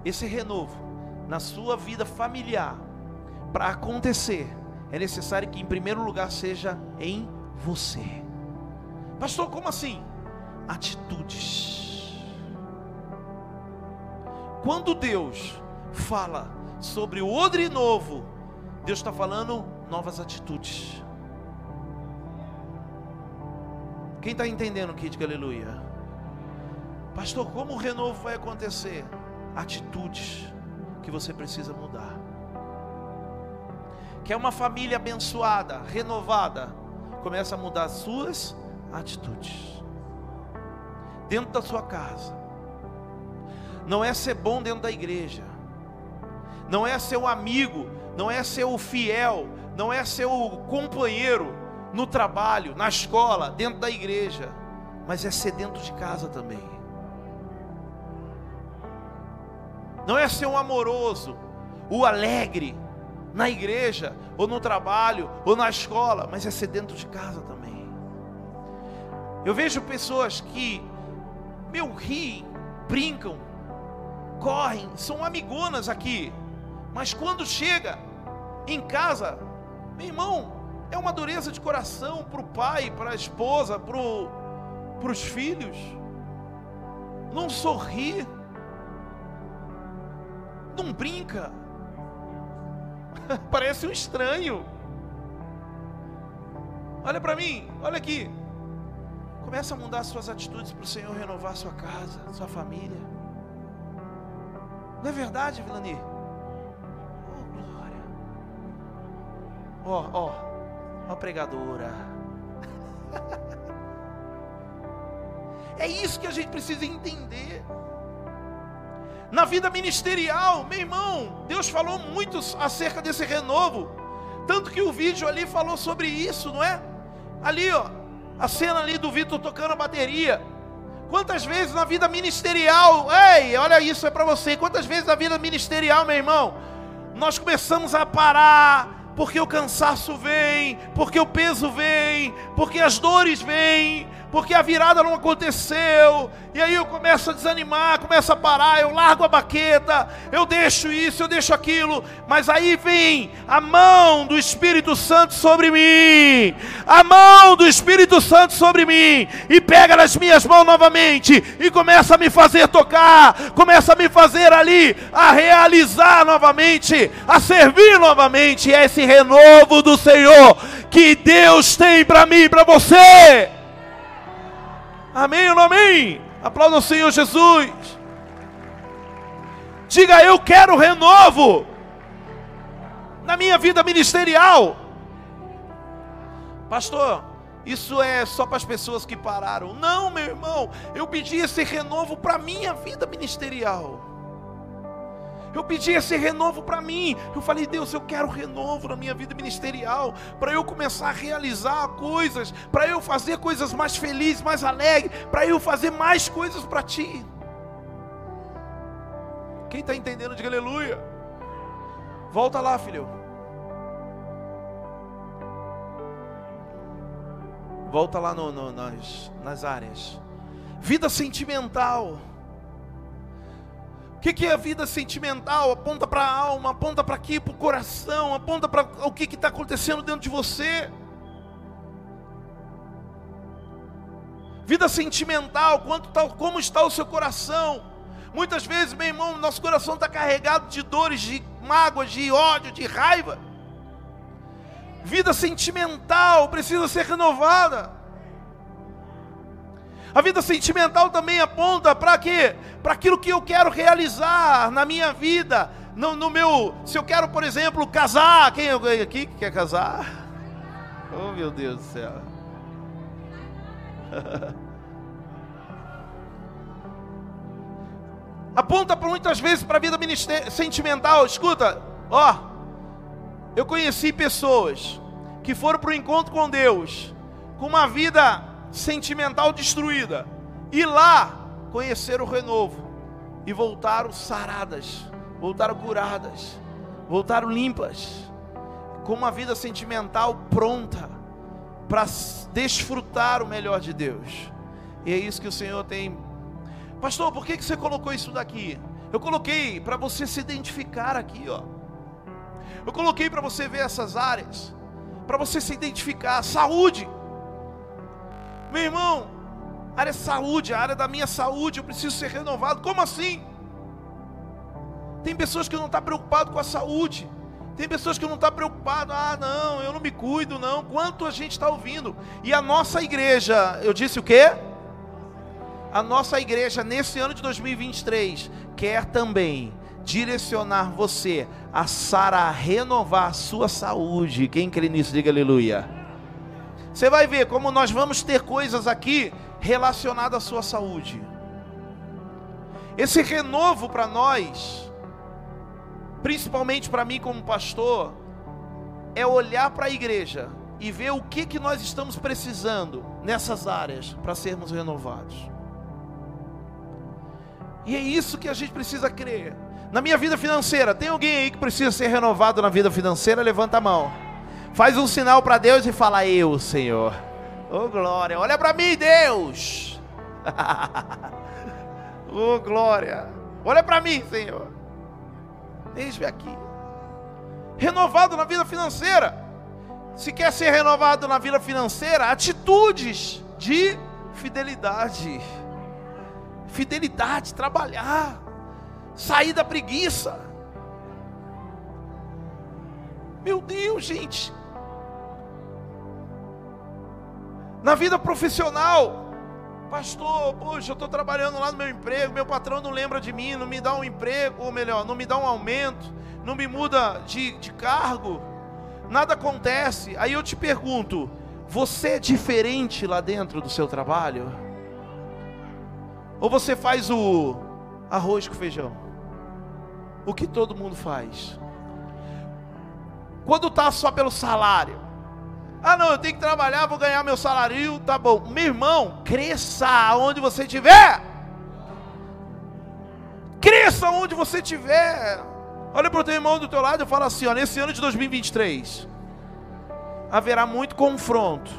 Esse renovo na sua vida familiar, para acontecer, é necessário que, em primeiro lugar, seja em você. Pastor, como assim? Atitudes quando Deus fala sobre o odre novo, Deus está falando novas atitudes. Quem está entendendo aqui, diga aleluia. Pastor, como o renovo vai acontecer? Atitudes que você precisa mudar. Quer uma família abençoada, renovada? Começa a mudar as suas atitudes. Dentro da sua casa não é ser bom dentro da igreja, não é ser o amigo, não é ser o fiel, não é ser o companheiro no trabalho, na escola, dentro da igreja, mas é ser dentro de casa também. Não é ser um amoroso, o alegre na igreja, ou no trabalho, ou na escola, mas é ser dentro de casa também. Eu vejo pessoas que, meu, riem, brincam, correm, são amigonas aqui, mas quando chega em casa, meu irmão, é uma dureza de coração para o pai, para a esposa, para os filhos. Não sorri, não brinca, parece um estranho. Olha para mim, olha aqui. Começa a mudar suas atitudes para o Senhor renovar sua casa, sua família. Não é verdade, Vilani? Oh, glória. Ó, ó, a pregadora. é isso que a gente precisa entender. Na vida ministerial, meu irmão, Deus falou muito acerca desse renovo. Tanto que o vídeo ali falou sobre isso, não é? Ali, ó, a cena ali do Vitor tocando a bateria. Quantas vezes na vida ministerial, ei, olha isso, é para você. Quantas vezes na vida ministerial, meu irmão, nós começamos a parar, porque o cansaço vem, porque o peso vem, porque as dores vêm, porque a virada não aconteceu, e aí eu começo a desanimar, começo a parar, eu largo a baqueta, eu deixo isso, eu deixo aquilo, mas aí vem a mão do Espírito Santo sobre mim, a mão do Espírito Santo sobre mim, e pega nas minhas mãos novamente, e começa a me fazer tocar, começa a me fazer ali, a realizar novamente, a servir novamente, é esse renovo do Senhor que Deus tem para mim e para você. Amém ou não amém? Aplauda o Senhor Jesus. Diga, eu quero renovo na minha vida ministerial. Pastor, isso é só para as pessoas que pararam. Não, meu irmão, eu pedi esse renovo para a minha vida ministerial. Eu pedi esse renovo para mim. Eu falei, Deus, eu quero renovo na minha vida ministerial, para eu começar a realizar coisas, para eu fazer coisas mais felizes, mais alegres, para eu fazer mais coisas para Ti. Quem está entendendo, diga aleluia. Volta lá, filho. Volta lá no, no, nas, nas áreas. Vida sentimental que, que é a vida sentimental? Aponta para a alma, aponta para aqui, para o coração, aponta para o que está acontecendo dentro de você. Vida sentimental, quanto tá, como está o seu coração? Muitas vezes, meu irmão, nosso coração está carregado de dores, de mágoas, de ódio, de raiva. Vida sentimental precisa ser renovada. A vida sentimental também aponta para quê? Para aquilo que eu quero realizar na minha vida, no, no, meu, se eu quero, por exemplo, casar, quem aqui que quer casar? Oh meu Deus do céu. Aponta por muitas vezes para a vida sentimental. Escuta, ó, eu conheci pessoas que foram para o encontro com Deus com uma vida sentimental destruída, e lá conhecer o renovo e voltaram saradas, voltaram curadas, voltaram limpas, com uma vida sentimental pronta para desfrutar o melhor de Deus. E é isso que o Senhor tem. Pastor, por que, que você colocou isso daqui? Eu coloquei para você se identificar aqui, ó. Eu coloquei para você ver essas áreas, para você se identificar. Saúde. Meu irmão, área de saúde, a área da minha saúde, eu preciso ser renovado. Como assim? Tem pessoas que não estão tá preocupadas com a saúde. Tem pessoas que não estão tá preocupadas, ah, não, eu não me cuido, não. Quanto a gente está ouvindo? E a nossa igreja, eu disse o quê? A nossa igreja, nesse ano de 2023, quer também direcionar você a Sara renovar a sua saúde. Quem crê nisso, diga aleluia. Você vai ver como nós vamos ter coisas aqui relacionadas à sua saúde. Esse renovo para nós, principalmente para mim como pastor, é olhar para a igreja e ver o que, que nós estamos precisando nessas áreas para sermos renovados. E é isso que a gente precisa crer. Na minha vida financeira, tem alguém aí que precisa ser renovado na vida financeira? Levanta a mão. Faz um sinal para Deus e fala: Eu, Senhor. Oh, glória. Olha para mim, Deus. oh, glória. Olha para mim, Senhor. Eis-me aqui. Renovado na vida financeira. Se quer ser renovado na vida financeira, atitudes de fidelidade. Fidelidade, trabalhar. Sair da preguiça. Meu Deus, gente. Na vida profissional, pastor, poxa, eu estou trabalhando lá no meu emprego, meu patrão não lembra de mim, não me dá um emprego, ou melhor, não me dá um aumento, não me muda de, de cargo, nada acontece. Aí eu te pergunto: você é diferente lá dentro do seu trabalho? Ou você faz o arroz com feijão? O que todo mundo faz? Quando está só pelo salário, ah, não, eu tenho que trabalhar, vou ganhar meu salário, tá bom. Meu irmão, cresça onde você estiver. Cresça onde você estiver. Olha para o teu irmão do teu lado e fala assim: ó, nesse ano de 2023, haverá muito confronto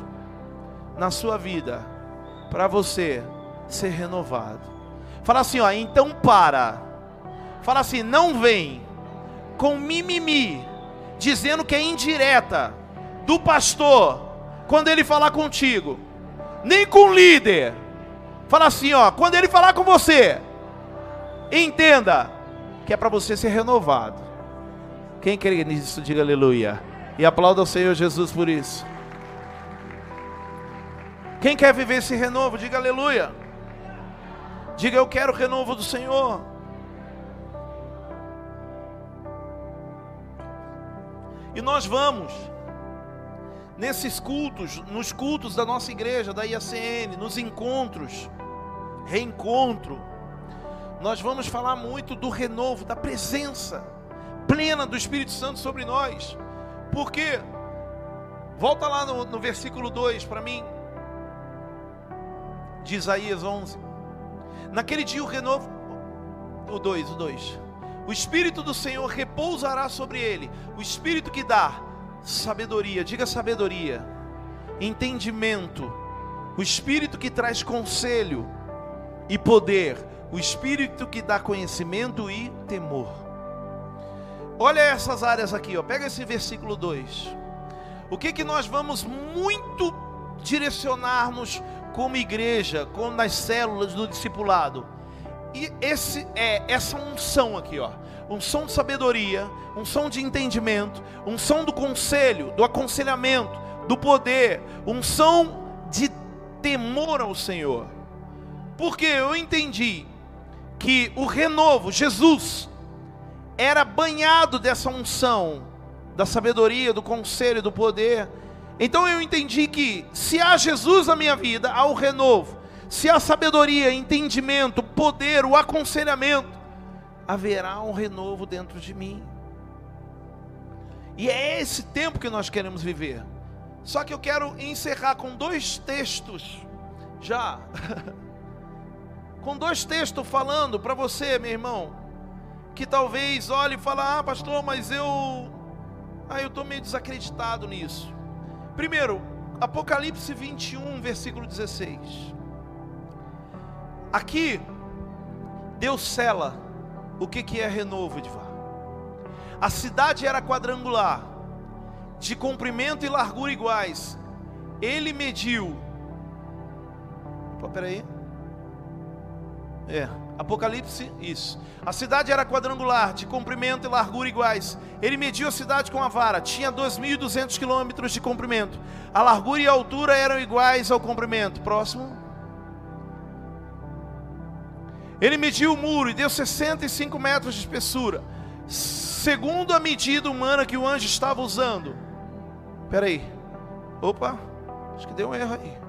na sua vida para você ser renovado. Fala assim, ó, então para. Fala assim, não vem com mimimi, dizendo que é indireta do pastor quando ele falar contigo, nem com o líder. Fala assim, ó, quando ele falar com você, entenda que é para você ser renovado. Quem crê nisso, diga aleluia. E aplauda o Senhor Jesus por isso. Quem quer viver esse renovo, diga aleluia. Diga eu quero o renovo do Senhor. E nós vamos nesses cultos, nos cultos da nossa igreja, da IACN, nos encontros, reencontro, nós vamos falar muito do renovo, da presença plena do Espírito Santo sobre nós. Porque, volta lá no, no versículo 2 para mim, de Isaías 11. Naquele dia o renovo, o 2, o 2. O Espírito do Senhor repousará sobre ele, o Espírito que dá sabedoria, diga sabedoria, entendimento, o Espírito que traz conselho e poder, o Espírito que dá conhecimento e temor. Olha essas áreas aqui, ó. pega esse versículo 2. O que, que nós vamos muito direcionarmos como igreja, como nas células do discipulado? E esse é essa unção aqui, ó. Unção de sabedoria, unção de entendimento, unção do conselho, do aconselhamento, do poder, unção de temor ao Senhor. Porque eu entendi que o renovo, Jesus, era banhado dessa unção, da sabedoria, do conselho, do poder. Então eu entendi que se há Jesus na minha vida, há o renovo. Se há sabedoria, entendimento, poder, o aconselhamento, haverá um renovo dentro de mim. E é esse tempo que nós queremos viver. Só que eu quero encerrar com dois textos já. com dois textos falando para você, meu irmão, que talvez olhe e fale: "Ah, pastor, mas eu ah, eu estou meio desacreditado nisso". Primeiro, Apocalipse 21, versículo 16. Aqui, Deus cela o que, que é renovo, Edvar. A cidade era quadrangular, de comprimento e largura iguais. Ele mediu. Pô, peraí. É, Apocalipse, isso. A cidade era quadrangular, de comprimento e largura iguais. Ele mediu a cidade com a vara, tinha 2.200 quilômetros de comprimento. A largura e a altura eram iguais ao comprimento. Próximo. Ele mediu o muro e deu 65 metros de espessura, segundo a medida humana que o anjo estava usando. Espera aí. Opa, acho que deu um erro aí.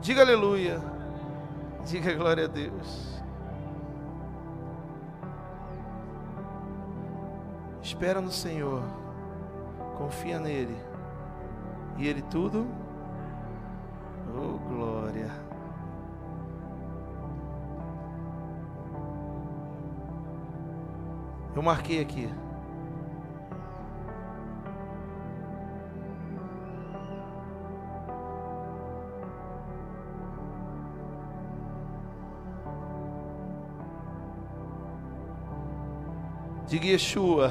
Diga aleluia. Diga glória a Deus. Espera no Senhor. Confia nele. E ele tudo. Oh, glória. Eu marquei aqui. Diga Yeshua.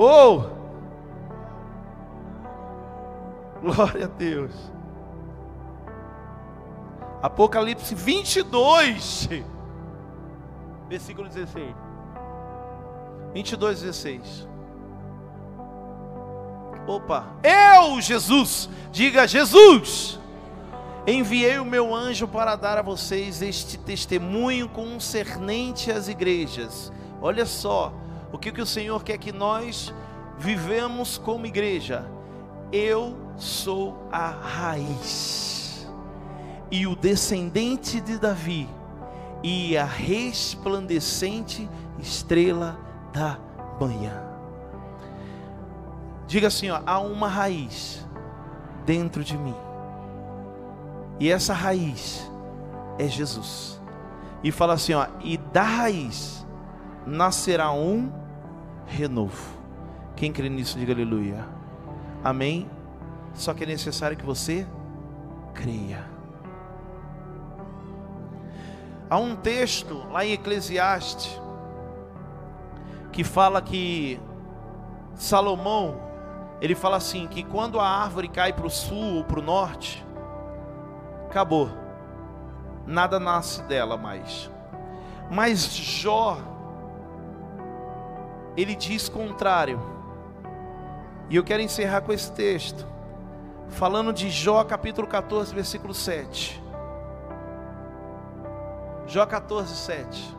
Oh! Glória a Deus. Apocalipse 22, versículo 16. 22, 16. Opa, eu, Jesus, diga Jesus, enviei o meu anjo para dar a vocês este testemunho concernente às igrejas. Olha só, o que, que o Senhor quer que nós vivemos como igreja? Eu sou a raiz e o descendente de Davi e a resplandecente estrela da manhã. Diga assim, ó, há uma raiz dentro de mim. E essa raiz é Jesus. E fala assim, ó, e da raiz nascerá um renovo. Quem crê nisso, diga aleluia. Amém. Só que é necessário que você creia. Há um texto lá em Eclesiastes que fala que Salomão, ele fala assim: que quando a árvore cai para o sul ou para o norte, acabou, nada nasce dela mais. Mas Jó, ele diz contrário, e eu quero encerrar com esse texto, falando de Jó capítulo 14, versículo 7. Jó 14, 7.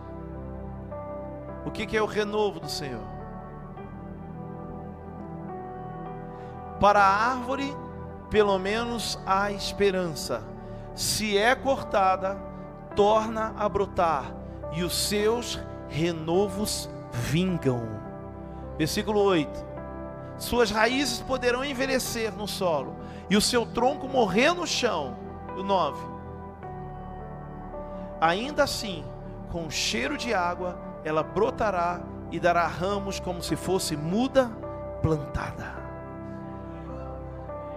O que, que é o renovo do Senhor? Para a árvore, pelo menos há esperança. Se é cortada, torna a brotar, e os seus renovos vingam. Versículo 8: Suas raízes poderão envelhecer no solo, e o seu tronco morrer no chão. O 9: Ainda assim, com cheiro de água, ela brotará e dará ramos como se fosse muda plantada.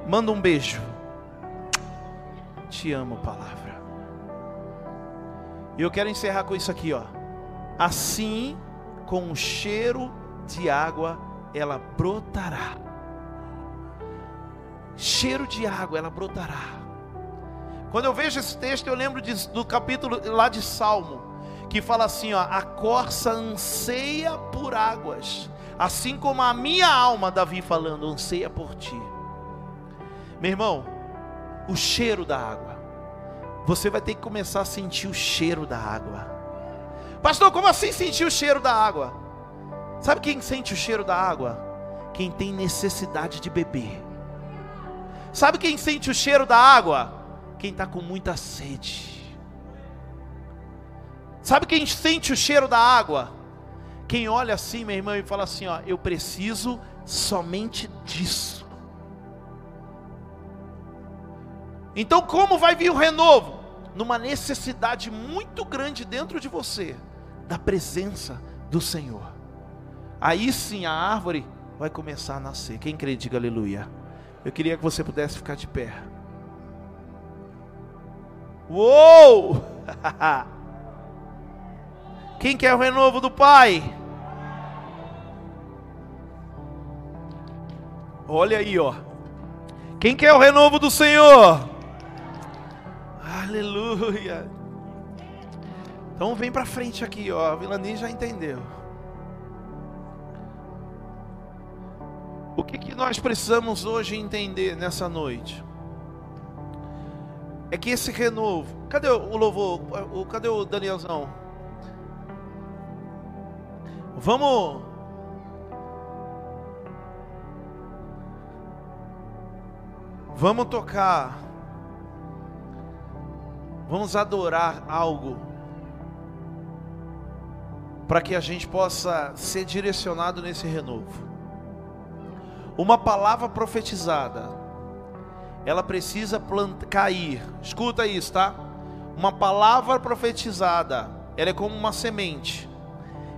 Manda um beijo. Te amo, palavra. E eu quero encerrar com isso aqui, ó. Assim, com o cheiro de água, ela brotará. Cheiro de água, ela brotará. Quando eu vejo esse texto, eu lembro de, do capítulo lá de Salmo, que fala assim: ó, a corça anseia por águas, assim como a minha alma, Davi falando, anseia por ti. Meu irmão, o cheiro da água, você vai ter que começar a sentir o cheiro da água. Pastor, como assim sentir o cheiro da água? Sabe quem sente o cheiro da água? Quem tem necessidade de beber. Sabe quem sente o cheiro da água? Quem está com muita sede. Sabe quem sente o cheiro da água? Quem olha assim, meu irmão, e fala assim: ó, eu preciso somente disso. Então, como vai vir o renovo? Numa necessidade muito grande dentro de você, da presença do Senhor. Aí sim a árvore vai começar a nascer. Quem crê, diga aleluia. Eu queria que você pudesse ficar de pé. Uou! Quem quer o renovo do Pai? Olha aí, ó. Quem quer o renovo do Senhor? Aleluia. Então vem para frente aqui, ó. A Vilani já entendeu. O que, que nós precisamos hoje entender nessa noite? é que esse renovo. Cadê o louvor? O, cadê o Danielzão? Vamos. Vamos tocar. Vamos adorar algo. Para que a gente possa ser direcionado nesse renovo. Uma palavra profetizada ela precisa plant... cair. Escuta isso, tá? Uma palavra profetizada, ela é como uma semente.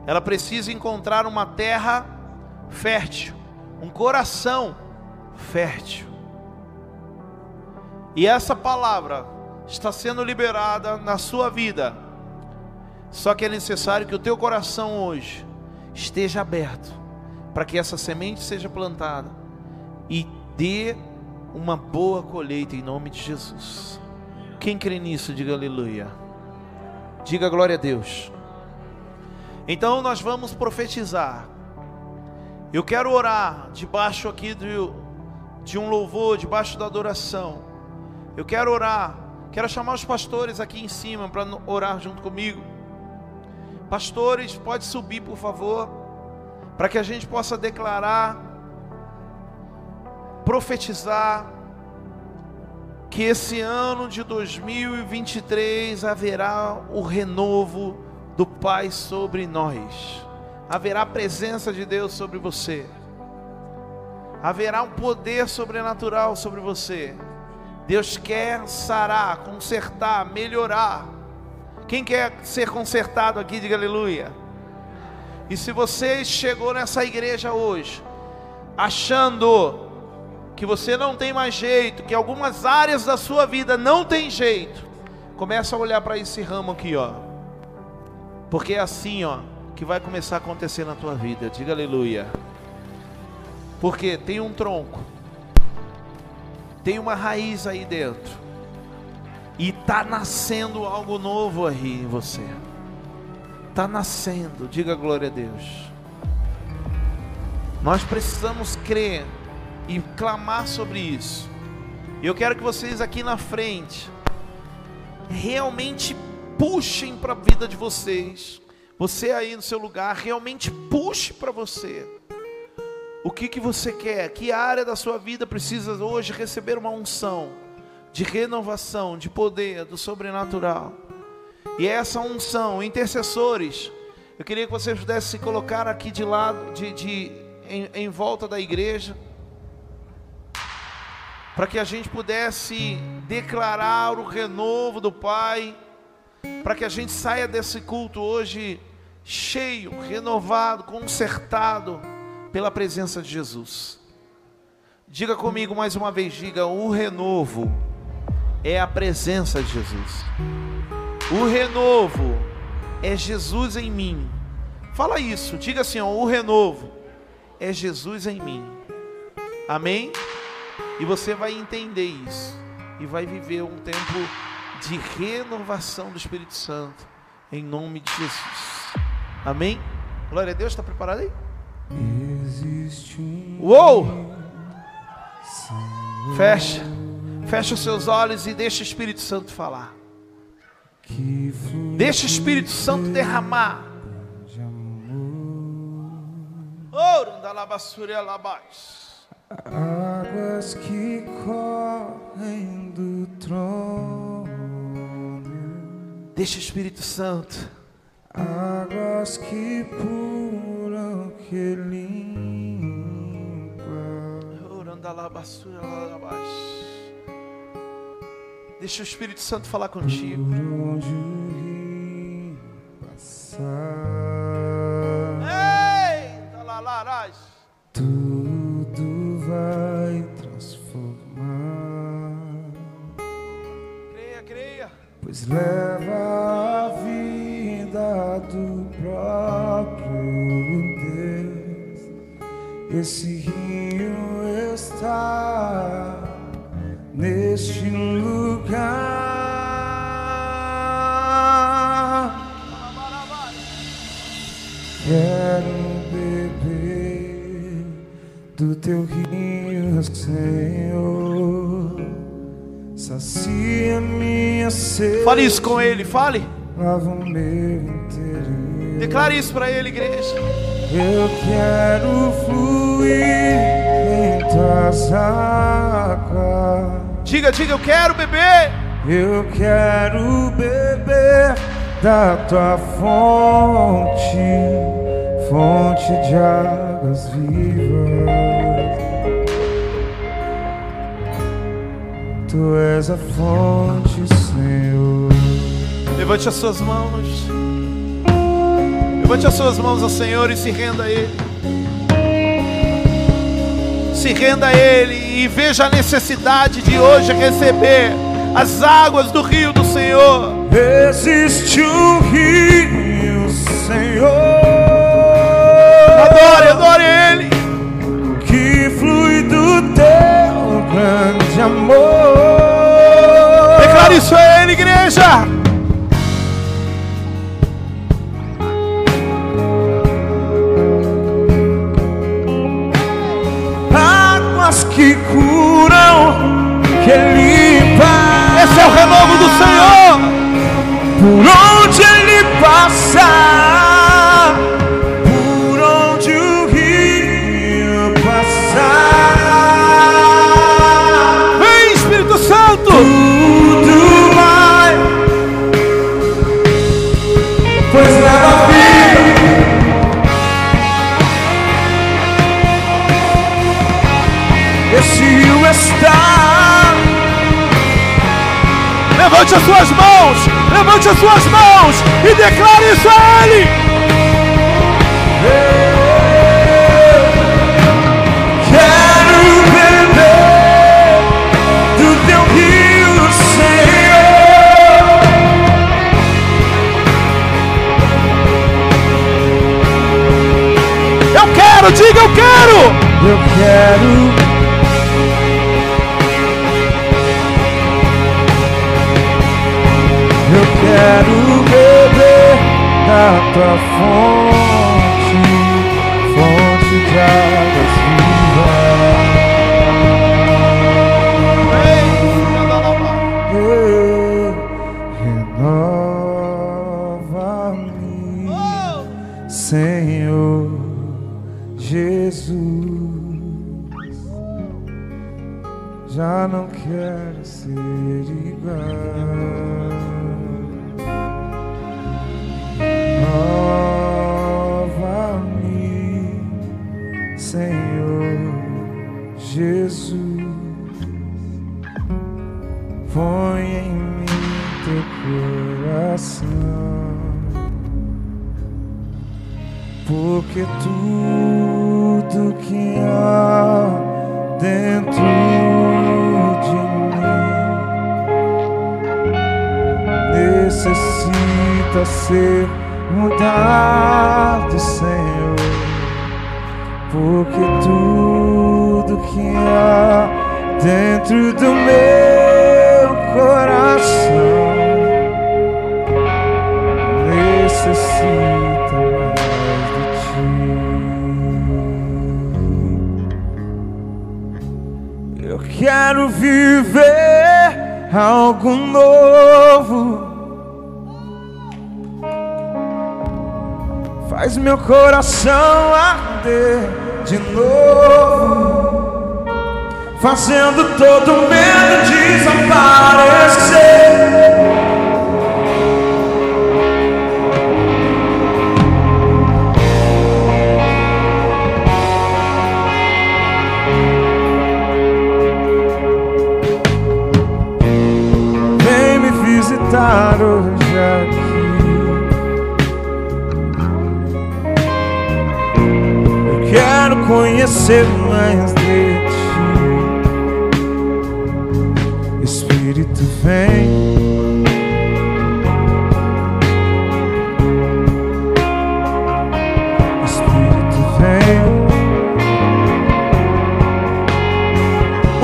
Ela precisa encontrar uma terra fértil, um coração fértil. E essa palavra está sendo liberada na sua vida. Só que é necessário que o teu coração hoje esteja aberto para que essa semente seja plantada e dê uma boa colheita em nome de Jesus. Quem crê nisso, diga aleluia. Diga glória a Deus. Então nós vamos profetizar. Eu quero orar debaixo aqui de, de um louvor, debaixo da adoração. Eu quero orar. Quero chamar os pastores aqui em cima para orar junto comigo. Pastores, pode subir, por favor, para que a gente possa declarar profetizar que esse ano de 2023 haverá o renovo do Pai sobre nós, haverá a presença de Deus sobre você, haverá um poder sobrenatural sobre você, Deus quer sarar, consertar, melhorar. Quem quer ser consertado aqui, diga aleluia. E se você chegou nessa igreja hoje, achando que você não tem mais jeito, que algumas áreas da sua vida não tem jeito, começa a olhar para esse ramo aqui, ó. Porque é assim, ó, que vai começar a acontecer na tua vida. Diga aleluia. Porque tem um tronco, tem uma raiz aí dentro, e tá nascendo algo novo aí em você. Tá nascendo, diga glória a Deus. Nós precisamos crer e clamar sobre isso. Eu quero que vocês aqui na frente realmente puxem para a vida de vocês. Você aí no seu lugar, realmente puxe para você. O que que você quer? Que área da sua vida precisa hoje receber uma unção de renovação, de poder, do sobrenatural? E essa unção, intercessores, eu queria que vocês pudessem se colocar aqui de lado, de, de em, em volta da igreja para que a gente pudesse declarar o renovo do Pai, para que a gente saia desse culto hoje cheio, renovado, consertado pela presença de Jesus. Diga comigo mais uma vez, diga: o renovo é a presença de Jesus. O renovo é Jesus em mim. Fala isso, diga assim: ó, o renovo é Jesus em mim. Amém? E você vai entender isso e vai viver um tempo de renovação do Espírito Santo em nome de Jesus. Amém? Glória a Deus, está preparado aí? Uou! Fecha, fecha os seus olhos e deixa o Espírito Santo falar. Deixa o Espírito Santo derramar. Ouro da labassura labate. Águas que correm do trono. Deixa o Espírito Santo. Águas que puram, que limpa. Orando a labassura labate. Deixa o Espírito Santo falar contigo. Por onde o passar. Eita, lalarás. Tudo vai transformar. Creia, creia. Pois leva a vida do próprio Deus. Esse rio está neste lugar. Quero beber do teu rio, Senhor. Sacia minha sede. Fale isso com ele, fale. Lava o meu interior. Declare isso para ele, igreja. Eu quero fluir em tuas águas. Diga, diga, eu quero beber. Eu quero beber da tua fonte, fonte de águas vivas. Tu és a fonte, Senhor. Levante as suas mãos. Levante as suas mãos ao Senhor e se renda a Ele. Se renda a Ele e veja a necessidade de hoje receber as águas do rio do Senhor. Existe um rio, Senhor. Adore, adore Ele. que flui do teu grande amor. Declare isso a Ele, igreja. Esse é o renovo do Senhor. Por onde Levante as suas mãos, levante as suas mãos e declare isso a Ele. Quero beber do teu rio, Senhor. Eu quero, diga eu quero. Eu quero. Quero beber da tua fonte,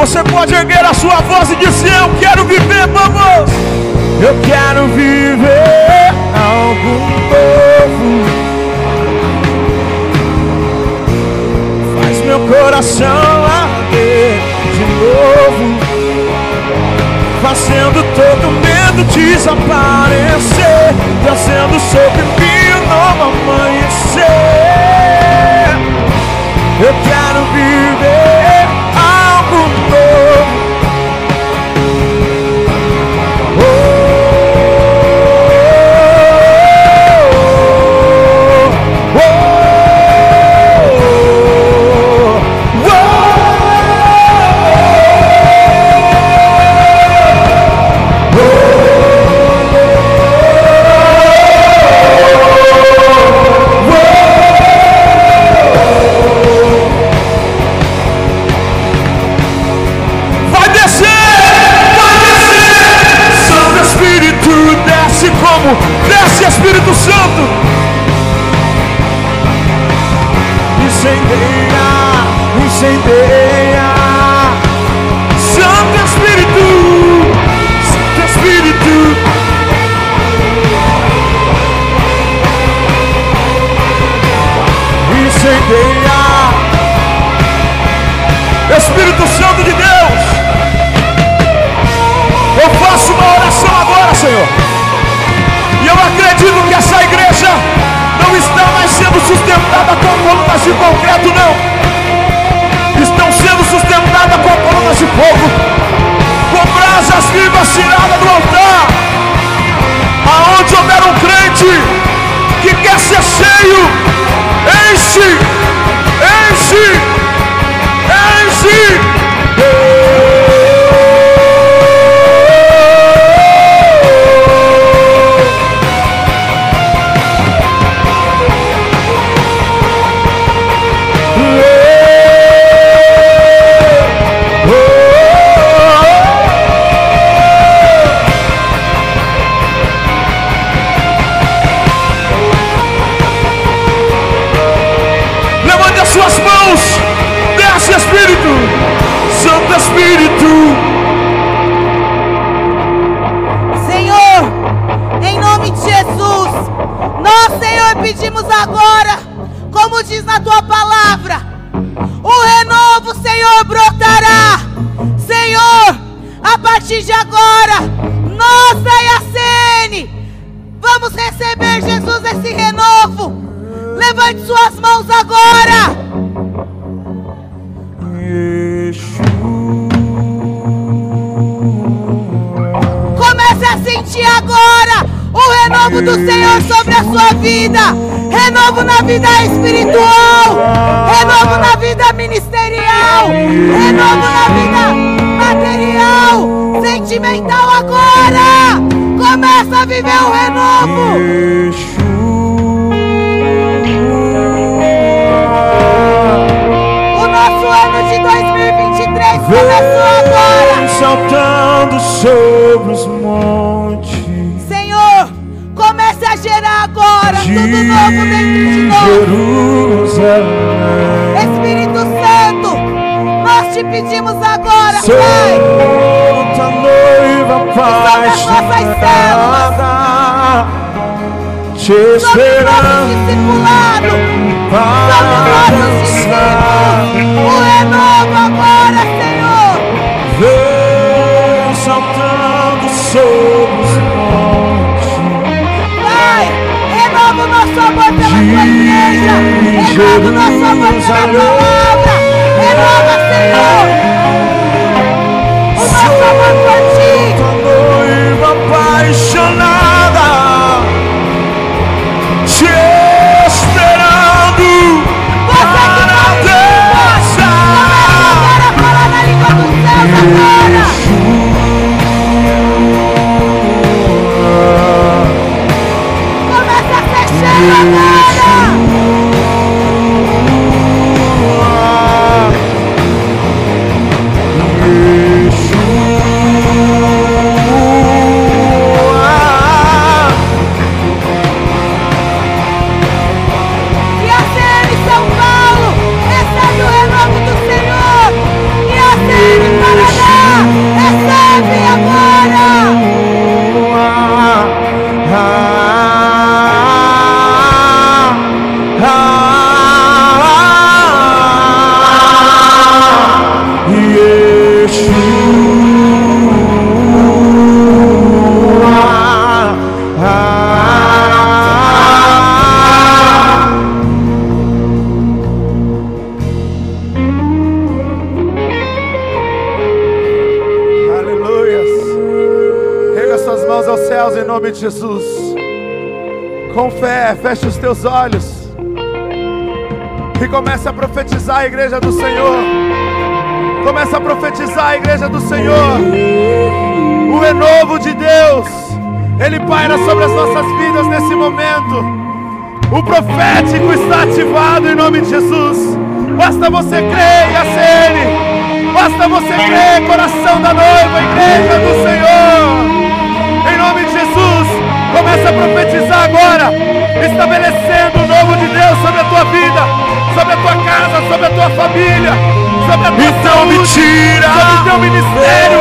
Você pode erguer a sua voz e dizer: Eu quero viver, vamos! Eu quero viver algo novo. Faz meu coração arder de novo fazendo todo medo desaparecer, trazendo sobre mim um novo amanhecer. Eu quero viver Espírito Santo. Incendeia, incendeia. Santo Espírito, Santo Espírito. Incendeia. Espírito Santo de Deus, eu faço uma oração agora, Senhor. Sustentada com colunas de concreto, não. Estão sendo sustentada com colunas de fogo, com brasas vivas tiradas do altar. Aonde houver um crente que quer ser cheio, enche, agora. Comece a sentir agora o renovo do Senhor sobre a sua vida. Renovo na vida espiritual. Renovo na vida ministerial. Renovo na vida material. Sentimental agora. Começa a viver o renovo. Saltando sobre os montes Senhor, comece a gerar agora de tudo novo dentro de nós. Jerusalém. Espírito Santo, nós te pedimos agora, Pai, Santa noiva nossas apaixonada Te sobre o nosso esperando discipulado, sobre nossos dançar discípulos. O renovo tua igreja. Renova o nosso amor pela palavra. Renova, Senhor, o nosso amor por ti. Noiva apaixonada Te esperando Você que não para Começa dançar agora a falar na língua dos céus agora. Começa a agora. Jesus. Com fé, feche os teus olhos. E comece a profetizar a igreja do Senhor. Comece a profetizar a igreja do Senhor. O renovo de Deus. Ele paira sobre as nossas vidas nesse momento. O profético está ativado em nome de Jesus. Basta você crer, Yacene. Basta você crer, coração da noiva, igreja do Senhor. Em nome de começa a profetizar agora, estabelecendo o novo de Deus sobre a tua vida, sobre a tua casa, sobre a tua família, sobre a tua Então me saúde, tira sobre o teu ministério.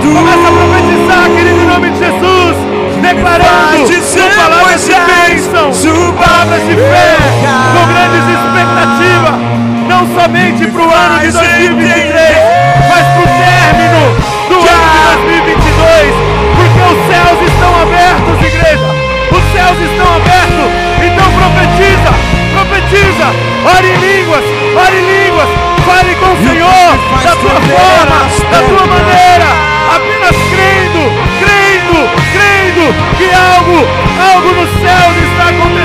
Começa a profetizar, querido, em nome de Jesus, declarando com palavras de bênção, suba palavras de fé, com grandes expectativas, não somente para o ano de Faz 2023, mas para o término céus estão abertos, então profetiza, profetiza, ore em línguas, ore em línguas, fale com o Senhor, da tua tremer forma, da tua pedras. maneira, apenas crendo, crendo, crendo que algo, algo nos céus está acontecendo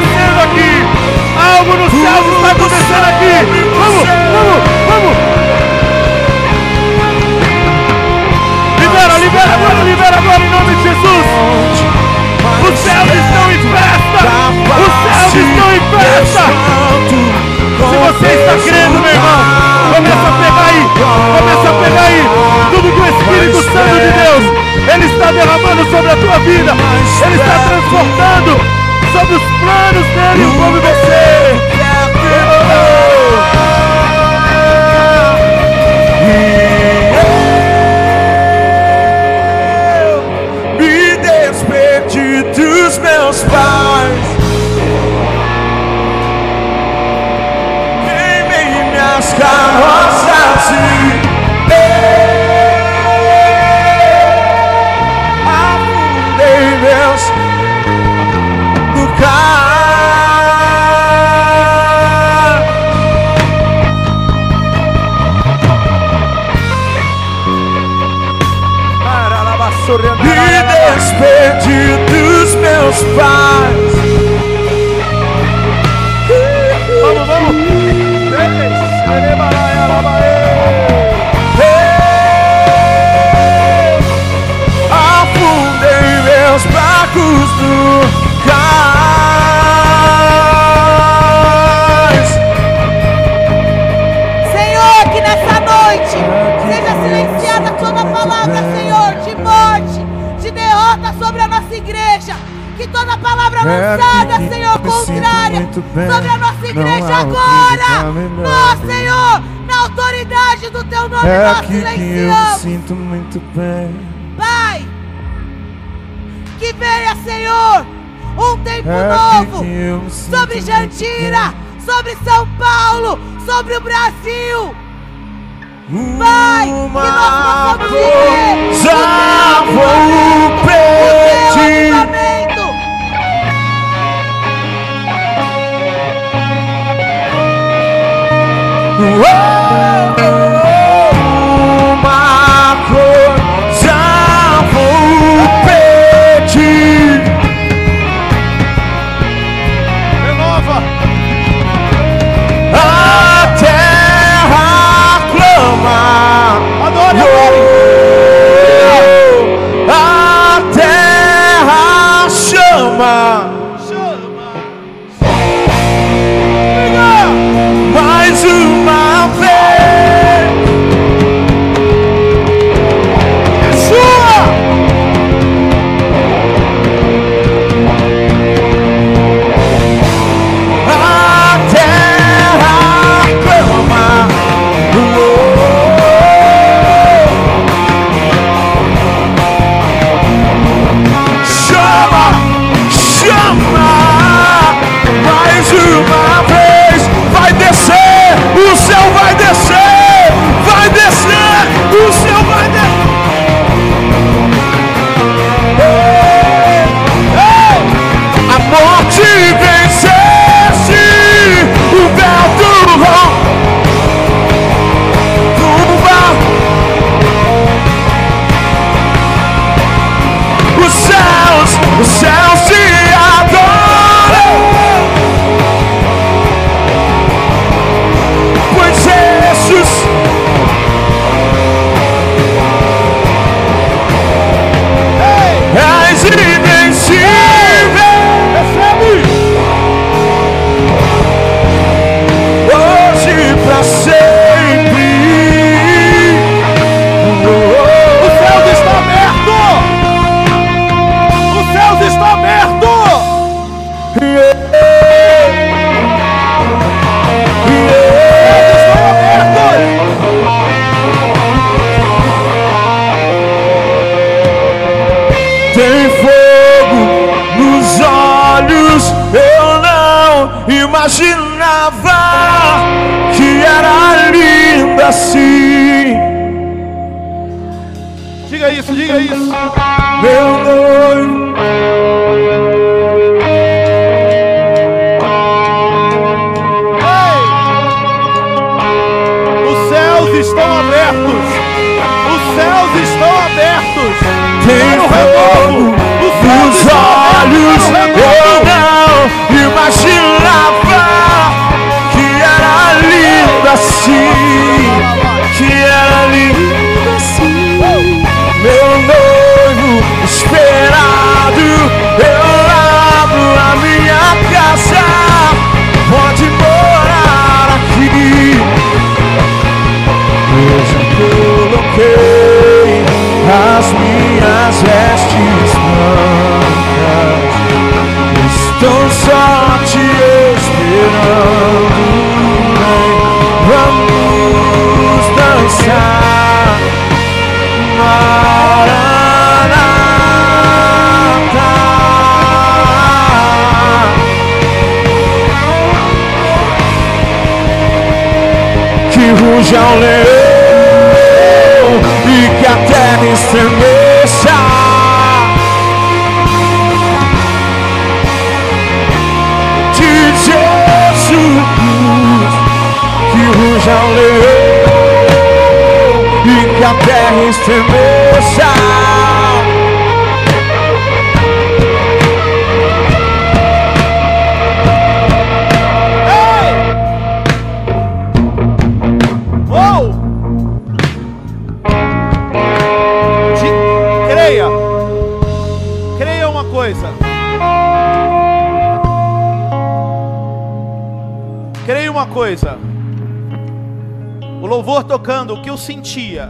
eu sentia?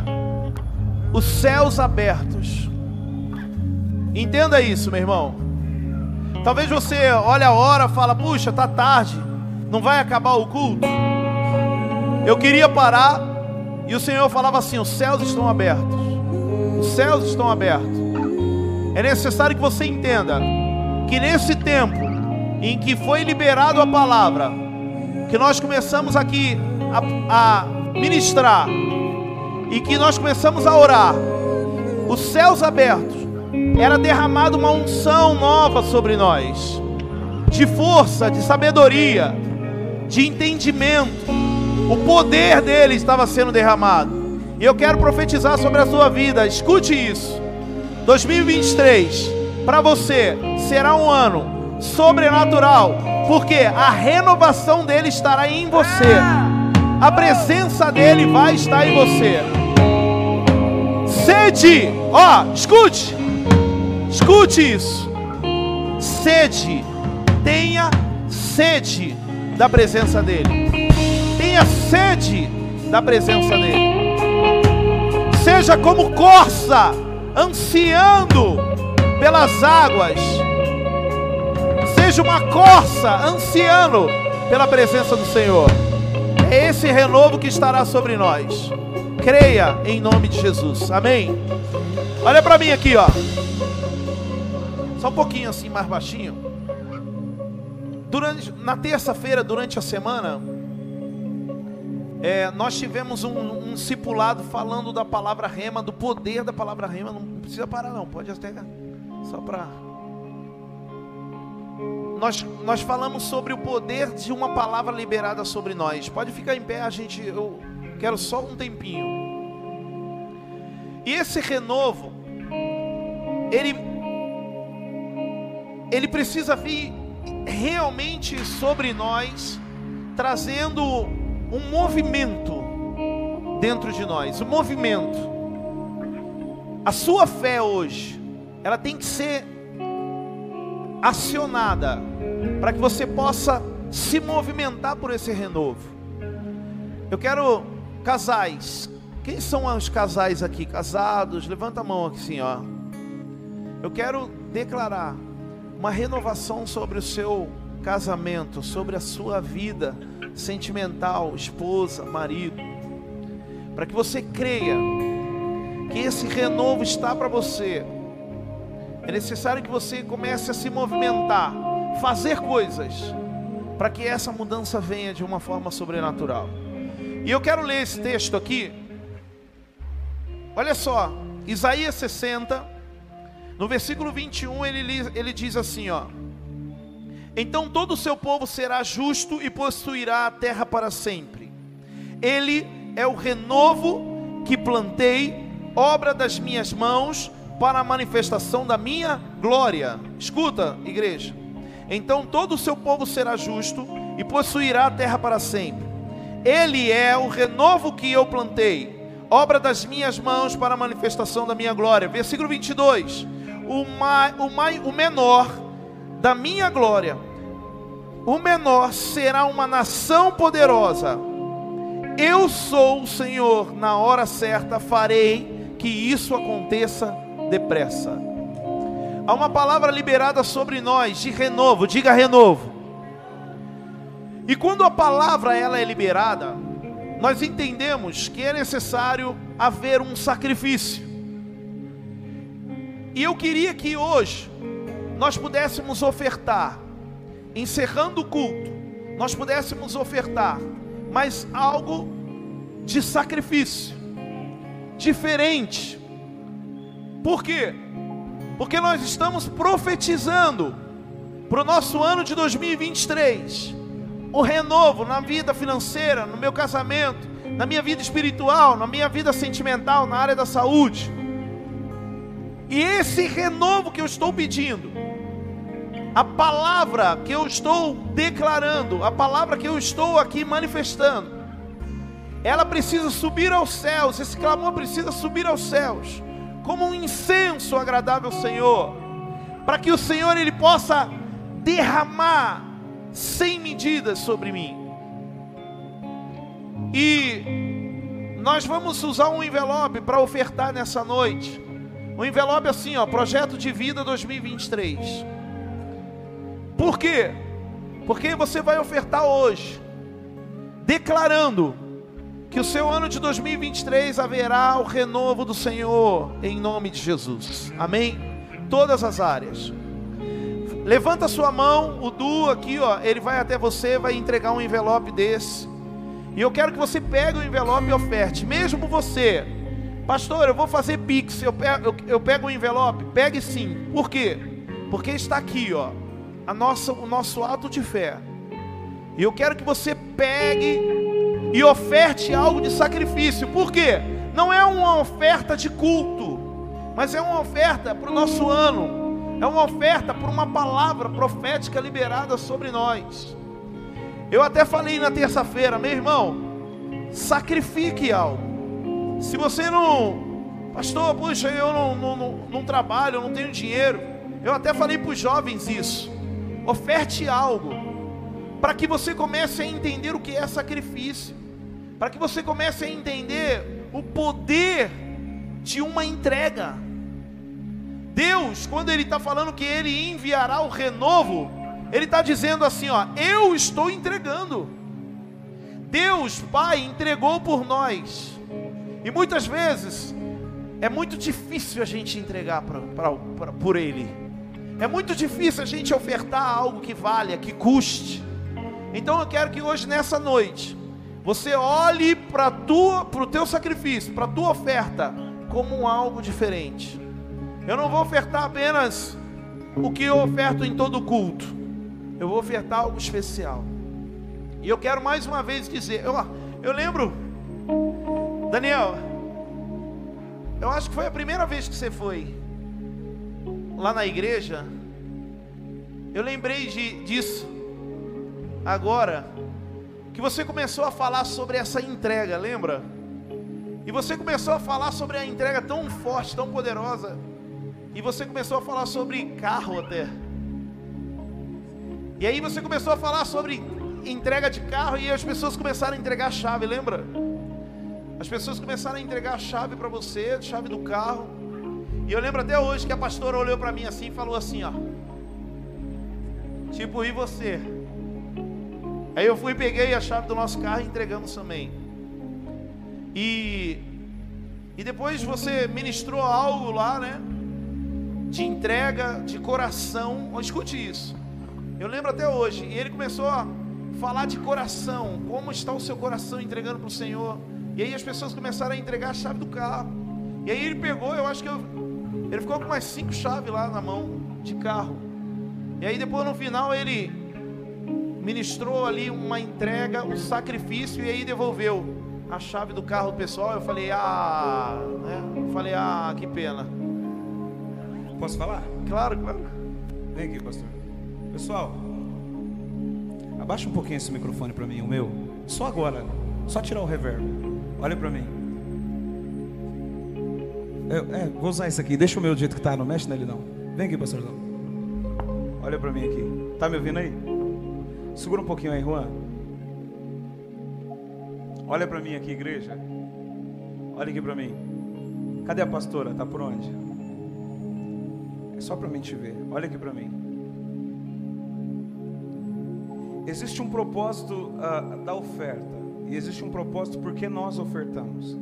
Os céus abertos. Entenda isso, meu irmão. Talvez você olhe a hora, fala: "Puxa, tá tarde. Não vai acabar o culto?" Eu queria parar e o Senhor falava assim: "Os céus estão abertos. Os céus estão abertos." É necessário que você entenda que nesse tempo em que foi liberado a palavra, que nós começamos aqui a, a ministrar e que nós começamos a orar, os céus abertos, era derramada uma unção nova sobre nós, de força, de sabedoria, de entendimento. O poder dele estava sendo derramado. E eu quero profetizar sobre a sua vida. Escute isso. 2023 para você será um ano sobrenatural, porque a renovação dele estará em você. A presença dele vai estar em você. Sede, ó, escute. Escute isso. Sede, tenha sede da presença dele. Tenha sede da presença dele. Seja como corça, ansiando pelas águas. Seja uma corça, ansiando pela presença do Senhor. É esse renovo que estará sobre nós. Creia em nome de Jesus. Amém. Olha para mim aqui, ó. Só um pouquinho assim mais baixinho. Durante, na terça-feira, durante a semana, é, nós tivemos um, um discipulado falando da palavra rema, do poder da palavra rema. Não precisa parar, não, pode até só para. Nós, nós falamos sobre o poder de uma palavra liberada sobre nós. Pode ficar em pé, a gente. Eu quero só um tempinho. E esse renovo, ele, ele precisa vir realmente sobre nós, trazendo um movimento dentro de nós, um movimento. A sua fé hoje, ela tem que ser acionada para que você possa se movimentar por esse renovo. Eu quero casais. Quem são os casais aqui? Casados? Levanta a mão aqui, ó. Eu quero declarar uma renovação sobre o seu casamento, sobre a sua vida sentimental, esposa, marido, para que você creia que esse renovo está para você. É necessário que você comece a se movimentar, fazer coisas, para que essa mudança venha de uma forma sobrenatural. E eu quero ler esse texto aqui. Olha só, Isaías 60, no versículo 21, ele, ele diz assim: ó. Então todo o seu povo será justo e possuirá a terra para sempre. Ele é o renovo que plantei, obra das minhas mãos, para a manifestação da minha glória. Escuta, igreja. Então todo o seu povo será justo e possuirá a terra para sempre. Ele é o renovo que eu plantei, obra das minhas mãos para a manifestação da minha glória. Versículo 22. O, o, o menor da minha glória, o menor será uma nação poderosa. Eu sou o Senhor, na hora certa farei que isso aconteça depressa. Há uma palavra liberada sobre nós de renovo, diga renovo. E quando a palavra ela é liberada, nós entendemos que é necessário haver um sacrifício. E eu queria que hoje nós pudéssemos ofertar, encerrando o culto, nós pudéssemos ofertar, mas algo de sacrifício, diferente. Por quê? Porque nós estamos profetizando para o nosso ano de 2023 o renovo na vida financeira, no meu casamento, na minha vida espiritual, na minha vida sentimental, na área da saúde. E esse renovo que eu estou pedindo, a palavra que eu estou declarando, a palavra que eu estou aqui manifestando, ela precisa subir aos céus, esse clamor precisa subir aos céus, como um incenso agradável ao Senhor, para que o Senhor ele possa derramar sem medidas sobre mim. E nós vamos usar um envelope para ofertar nessa noite. Um envelope assim, ó, projeto de vida 2023. Por quê? Porque você vai ofertar hoje, declarando que o seu ano de 2023 haverá o renovo do Senhor, em nome de Jesus. Amém? Todas as áreas. Levanta sua mão, o Du aqui, ó, ele vai até você, vai entregar um envelope desse. E eu quero que você pegue o envelope e oferte, mesmo você. Pastor, eu vou fazer pix, eu pego, eu, eu pego o envelope, pegue sim. Por quê? Porque está aqui, ó, a nossa, o nosso ato de fé. E eu quero que você pegue e oferte algo de sacrifício. Por quê? Não é uma oferta de culto, mas é uma oferta para o nosso ano. É uma oferta por uma palavra profética liberada sobre nós. Eu até falei na terça-feira, meu irmão, sacrifique algo. Se você não, pastor, puxa, eu não, não, não, não trabalho, eu não tenho dinheiro. Eu até falei para os jovens isso. Oferte algo, para que você comece a entender o que é sacrifício, para que você comece a entender o poder de uma entrega. Deus, quando Ele está falando que Ele enviará o renovo, Ele está dizendo assim: ó, eu estou entregando. Deus, Pai, entregou por nós. E muitas vezes é muito difícil a gente entregar pra, pra, pra, por Ele. É muito difícil a gente ofertar algo que valha, que custe. Então eu quero que hoje, nessa noite, você olhe para o teu sacrifício, para a tua oferta, como algo diferente. Eu não vou ofertar apenas o que eu oferto em todo culto. Eu vou ofertar algo especial. E eu quero mais uma vez dizer, eu, eu lembro, Daniel, eu acho que foi a primeira vez que você foi lá na igreja. Eu lembrei de, disso agora que você começou a falar sobre essa entrega, lembra? E você começou a falar sobre a entrega tão forte, tão poderosa. E você começou a falar sobre carro até. E aí você começou a falar sobre entrega de carro e as pessoas começaram a entregar a chave, lembra? As pessoas começaram a entregar a chave para você, a chave do carro. E eu lembro até hoje que a pastora olhou para mim assim e falou assim, ó. Tipo, e você? Aí eu fui e peguei a chave do nosso carro e entregamos também. E e depois você ministrou algo lá, né? De entrega de coração. Escute isso. Eu lembro até hoje. E ele começou a falar de coração. Como está o seu coração entregando para o Senhor? E aí as pessoas começaram a entregar a chave do carro. E aí ele pegou, eu acho que eu, ele ficou com mais cinco chaves lá na mão de carro. E aí depois no final ele ministrou ali uma entrega, um sacrifício e aí devolveu a chave do carro pessoal. Eu falei, ah, né? Eu falei, ah, que pena. Posso falar? Claro, claro. Vem aqui, pastor. Pessoal, abaixa um pouquinho esse microfone para mim, o meu. Só agora, só tirar o reverb. Olha para mim. É, é, vou usar isso aqui. Deixa o meu do jeito que tá, não mexe nele não. Vem aqui, pastorzão. Olha para mim aqui. Tá me ouvindo aí? Segura um pouquinho aí, Juan. Olha para mim aqui, igreja. Olha aqui para mim. Cadê a pastora? Tá por onde? É só para mim te ver. Olha aqui para mim. Existe um propósito uh, da oferta. E existe um propósito porque nós ofertamos.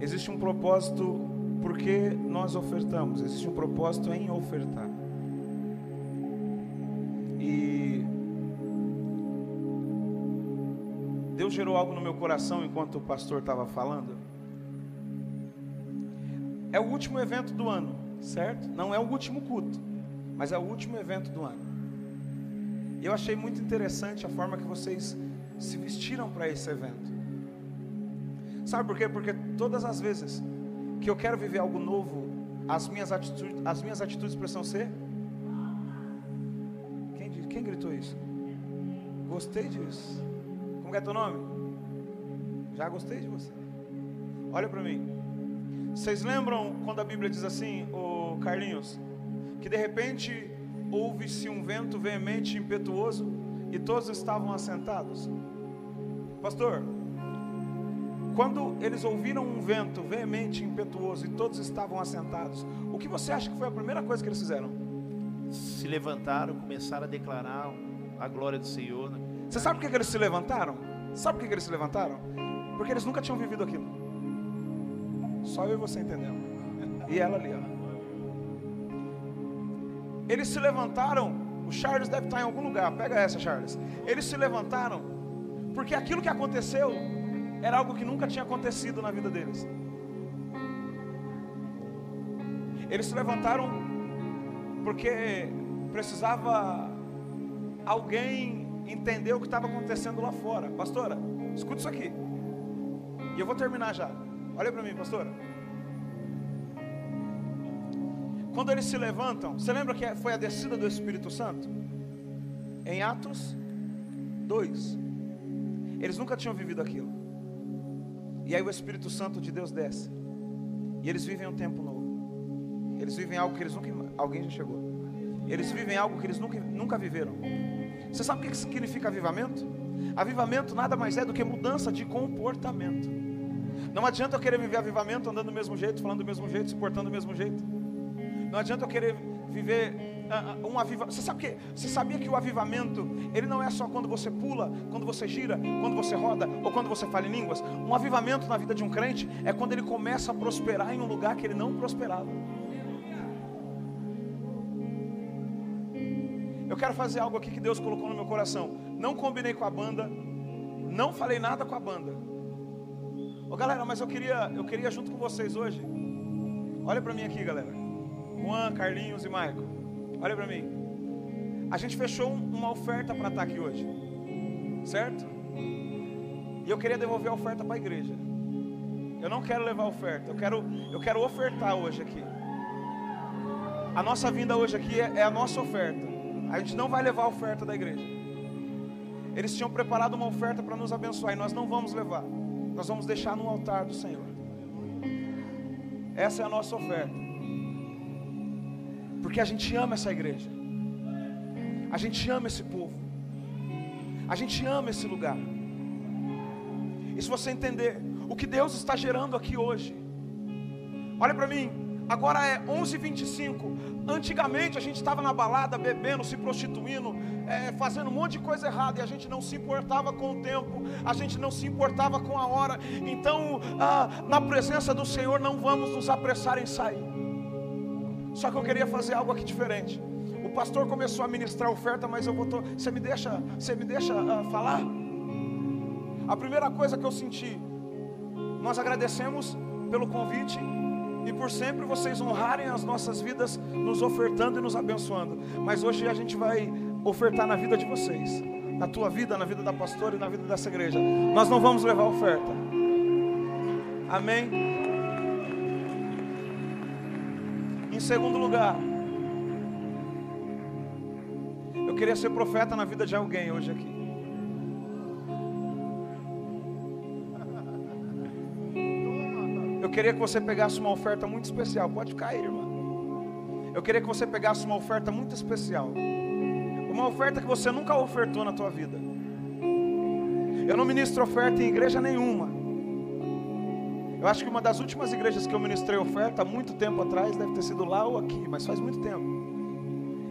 Existe um propósito porque nós ofertamos. Existe um propósito em ofertar. E Deus gerou algo no meu coração enquanto o pastor estava falando. É o último evento do ano, certo? Não é o último culto, mas é o último evento do ano. Eu achei muito interessante a forma que vocês se vestiram para esse evento. Sabe por quê? Porque todas as vezes que eu quero viver algo novo, as minhas atitudes, as minhas atitudes precisam ser. Quem, quem gritou isso? Gostei disso. Como é teu nome? Já gostei de você. Olha para mim. Vocês lembram quando a Bíblia diz assim, o Carlinhos, que de repente houve-se um vento veemente e impetuoso e todos estavam assentados? Pastor, quando eles ouviram um vento veemente e impetuoso e todos estavam assentados, o que você acha que foi a primeira coisa que eles fizeram? Se levantaram, começaram a declarar a glória do Senhor. né? Você sabe por que eles se levantaram? Sabe por que que eles se levantaram? Porque eles nunca tinham vivido aquilo. Só eu e você entendendo. E ela ali, ó. Eles se levantaram. O Charles deve estar em algum lugar. Pega essa, Charles. Eles se levantaram porque aquilo que aconteceu era algo que nunca tinha acontecido na vida deles. Eles se levantaram porque precisava alguém entender o que estava acontecendo lá fora. Pastora, escuta isso aqui. E eu vou terminar já. Olha para mim, pastora. Quando eles se levantam, você lembra que foi a descida do Espírito Santo? Em Atos 2. Eles nunca tinham vivido aquilo. E aí o Espírito Santo de Deus desce. E eles vivem um tempo novo. Eles vivem algo que eles nunca. Alguém já chegou. Eles vivem algo que eles nunca, nunca viveram. Você sabe o que significa avivamento? Avivamento nada mais é do que mudança de comportamento. Não adianta eu querer viver avivamento andando do mesmo jeito, falando do mesmo jeito, se portando do mesmo jeito. Não adianta eu querer viver uh, um avivamento. Você sabe que você sabia que o avivamento ele não é só quando você pula, quando você gira, quando você roda ou quando você fala em línguas. Um avivamento na vida de um crente é quando ele começa a prosperar em um lugar que ele não prosperava. Eu quero fazer algo aqui que Deus colocou no meu coração. Não combinei com a banda, não falei nada com a banda. Ô galera, mas eu queria, eu queria junto com vocês hoje. Olha para mim aqui, galera. Juan, Carlinhos e Maico. Olha para mim. A gente fechou uma oferta para estar aqui hoje. Certo? E eu queria devolver a oferta para a igreja. Eu não quero levar oferta, eu quero, eu quero ofertar hoje aqui. A nossa vinda hoje aqui é, é a nossa oferta. A gente não vai levar a oferta da igreja. Eles tinham preparado uma oferta para nos abençoar e nós não vamos levar. Nós vamos deixar no altar do Senhor. Essa é a nossa oferta. Porque a gente ama essa igreja. A gente ama esse povo. A gente ama esse lugar. E se você entender o que Deus está gerando aqui hoje, olha para mim, agora é 11h25. Antigamente a gente estava na balada, bebendo, se prostituindo, é, fazendo um monte de coisa errada e a gente não se importava com o tempo, a gente não se importava com a hora. Então, ah, na presença do Senhor, não vamos nos apressar em sair. Só que eu queria fazer algo aqui diferente. O pastor começou a ministrar oferta, mas eu vou. Você me deixa, você me deixa ah, falar? A primeira coisa que eu senti, nós agradecemos pelo convite e por sempre vocês honrarem as nossas vidas, nos ofertando e nos abençoando. Mas hoje a gente vai ofertar na vida de vocês, na tua vida, na vida da pastora e na vida dessa igreja. Nós não vamos levar oferta. Amém? Em segundo lugar, eu queria ser profeta na vida de alguém hoje aqui. Eu queria que você pegasse uma oferta muito especial. Pode ficar aí, irmã. Eu queria que você pegasse uma oferta muito especial. Uma oferta que você nunca ofertou na tua vida. Eu não ministro oferta em igreja nenhuma. Eu acho que uma das últimas igrejas que eu ministrei oferta, há muito tempo atrás, deve ter sido lá ou aqui, mas faz muito tempo.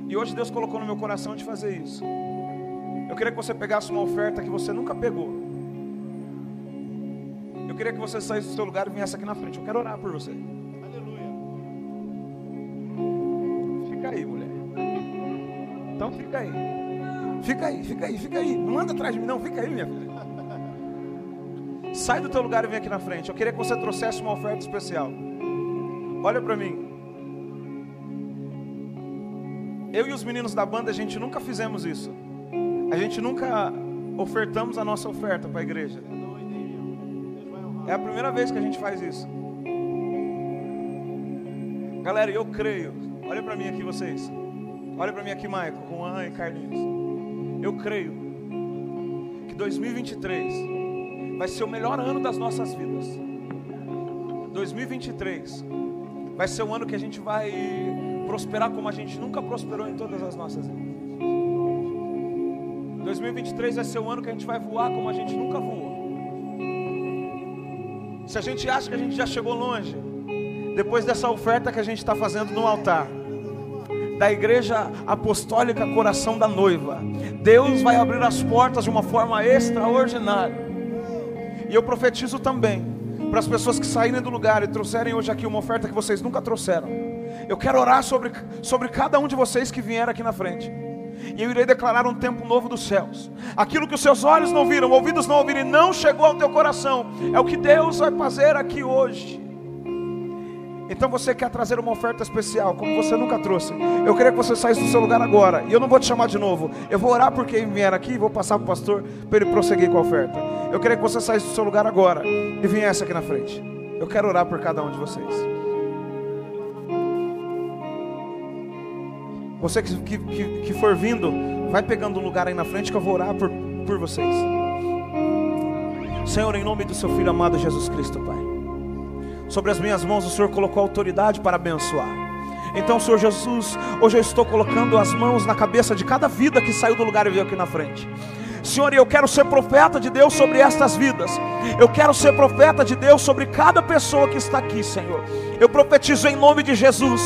E hoje Deus colocou no meu coração de fazer isso. Eu queria que você pegasse uma oferta que você nunca pegou. Eu queria que você saísse do seu lugar e viesse aqui na frente. Eu quero orar por você. Aleluia. Fica aí, mulher. Então fica aí. Fica aí, fica aí, fica aí. Não anda atrás de mim, não. Fica aí, minha filha. Sai do teu lugar e vem aqui na frente. Eu queria que você trouxesse uma oferta especial. Olha para mim. Eu e os meninos da banda, a gente nunca fizemos isso. A gente nunca ofertamos a nossa oferta para a igreja. É a primeira vez que a gente faz isso. Galera, eu creio. Olha para mim aqui vocês. Olha para mim aqui, Maico, Juan e Carlinhos. Eu creio que 2023 vai ser o melhor ano das nossas vidas. 2023 vai ser um ano que a gente vai prosperar como a gente nunca prosperou em todas as nossas vidas. 2023 vai ser um ano que a gente vai voar como a gente nunca voou. Se a gente acha que a gente já chegou longe, depois dessa oferta que a gente está fazendo no altar, da igreja apostólica Coração da Noiva, Deus vai abrir as portas de uma forma extraordinária. E eu profetizo também para as pessoas que saírem do lugar e trouxerem hoje aqui uma oferta que vocês nunca trouxeram. Eu quero orar sobre, sobre cada um de vocês que vieram aqui na frente. E eu irei declarar um tempo novo dos céus. Aquilo que os seus olhos não viram, ouvidos não ouviram e não chegou ao teu coração, é o que Deus vai fazer aqui hoje. Então você quer trazer uma oferta especial, como você nunca trouxe. Eu queria que você saísse do seu lugar agora. E eu não vou te chamar de novo. Eu vou orar por quem vier aqui e vou passar para o pastor para ele prosseguir com a oferta. Eu queria que você saísse do seu lugar agora e viesse aqui na frente. Eu quero orar por cada um de vocês. Você que, que, que, for vindo, vai pegando um lugar aí na frente que eu vou orar por, por vocês. Senhor, em nome do seu Filho amado Jesus Cristo, Pai. Sobre as minhas mãos o Senhor colocou autoridade para abençoar. Então, Senhor Jesus, hoje eu estou colocando as mãos na cabeça de cada vida que saiu do lugar e veio aqui na frente. Senhor, eu quero ser profeta de Deus sobre estas vidas. Eu quero ser profeta de Deus sobre cada pessoa que está aqui, Senhor. Eu profetizo em nome de Jesus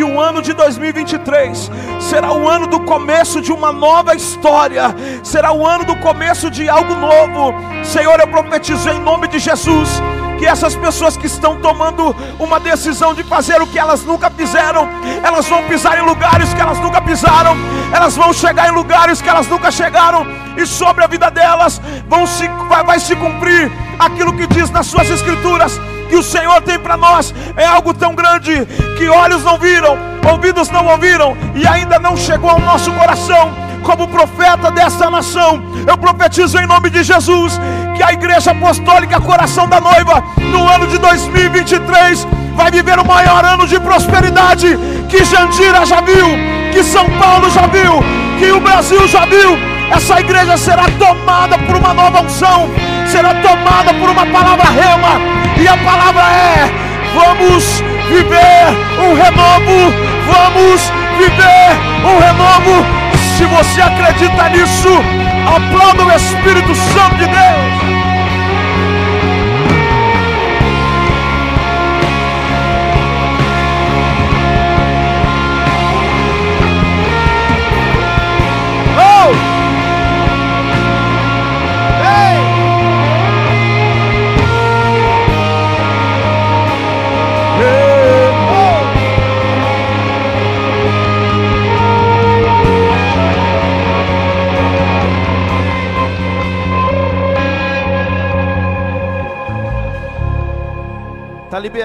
que o ano de 2023 será o ano do começo de uma nova história, será o ano do começo de algo novo. Senhor, eu profetizo em nome de Jesus que essas pessoas que estão tomando uma decisão de fazer o que elas nunca fizeram, elas vão pisar em lugares que elas nunca pisaram, elas vão chegar em lugares que elas nunca chegaram, e sobre a vida delas vão se, vai, vai se cumprir aquilo que diz nas suas escrituras que o Senhor tem para nós é algo tão grande que olhos não viram, ouvidos não ouviram e ainda não chegou ao nosso coração. Como profeta desta nação, eu profetizo em nome de Jesus que a Igreja Apostólica Coração da Noiva, no ano de 2023, vai viver o maior ano de prosperidade que Jandira já viu, que São Paulo já viu, que o Brasil já viu. Essa igreja será tomada por uma nova unção, será tomada por uma palavra rema, e a palavra é: vamos viver um renovo, vamos viver um renovo. Se você acredita nisso, aplauda o Espírito Santo de Deus.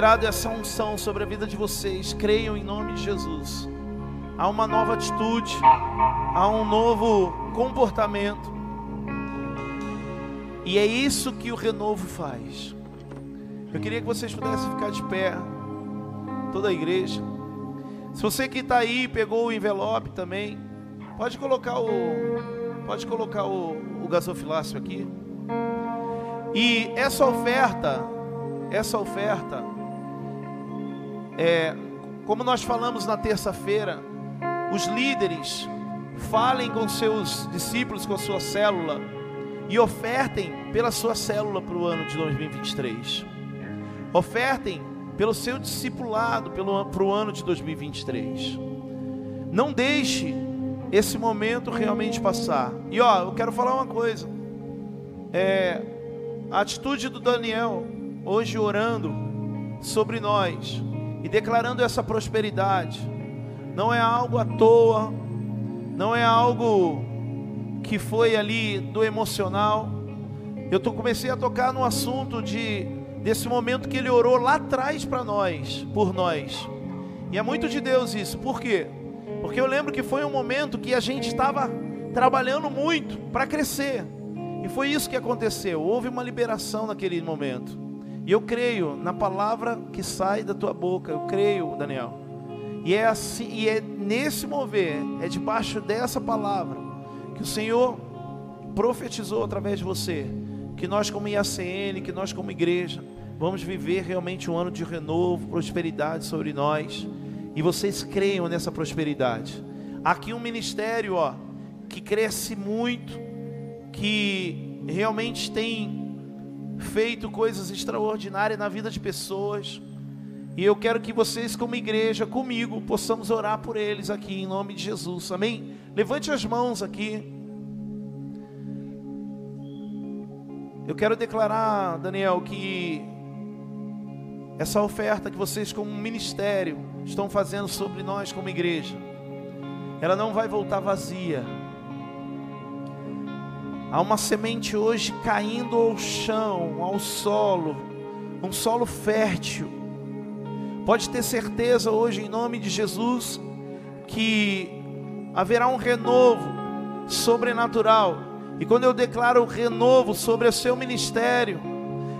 Liberado essa unção sobre a vida de vocês. Creiam em nome de Jesus. Há uma nova atitude, há um novo comportamento. E é isso que o renovo faz. Eu queria que vocês pudessem ficar de pé, toda a igreja. Se você que está aí pegou o envelope também, pode colocar o, pode colocar o, o gasofilácio aqui. E essa oferta, essa oferta, é, como nós falamos na terça-feira, os líderes falem com seus discípulos, com a sua célula e ofertem pela sua célula para o ano de 2023. Ofertem pelo seu discipulado para o ano de 2023. Não deixe esse momento realmente passar. E ó, eu quero falar uma coisa. É, a atitude do Daniel hoje orando sobre nós e declarando essa prosperidade. Não é algo à toa, não é algo que foi ali do emocional. Eu tô, comecei a tocar no assunto de desse momento que ele orou lá atrás para nós, por nós. E é muito de Deus isso. Por quê? Porque eu lembro que foi um momento que a gente estava trabalhando muito para crescer. E foi isso que aconteceu. Houve uma liberação naquele momento. E eu creio na palavra que sai da tua boca. Eu creio, Daniel. E é assim, e é nesse mover, é debaixo dessa palavra que o Senhor profetizou através de você, que nós como IACN, que nós como igreja, vamos viver realmente um ano de renovo, prosperidade sobre nós. E vocês creiam nessa prosperidade. Aqui um ministério, ó, que cresce muito, que realmente tem feito coisas extraordinárias na vida de pessoas. E eu quero que vocês, como igreja, comigo, possamos orar por eles aqui em nome de Jesus. Amém? Levante as mãos aqui. Eu quero declarar, Daniel, que essa oferta que vocês, como ministério, estão fazendo sobre nós, como igreja, ela não vai voltar vazia. Há uma semente hoje caindo ao chão, ao solo, um solo fértil. Pode ter certeza hoje, em nome de Jesus, que haverá um renovo sobrenatural. E quando eu declaro o renovo sobre o seu ministério,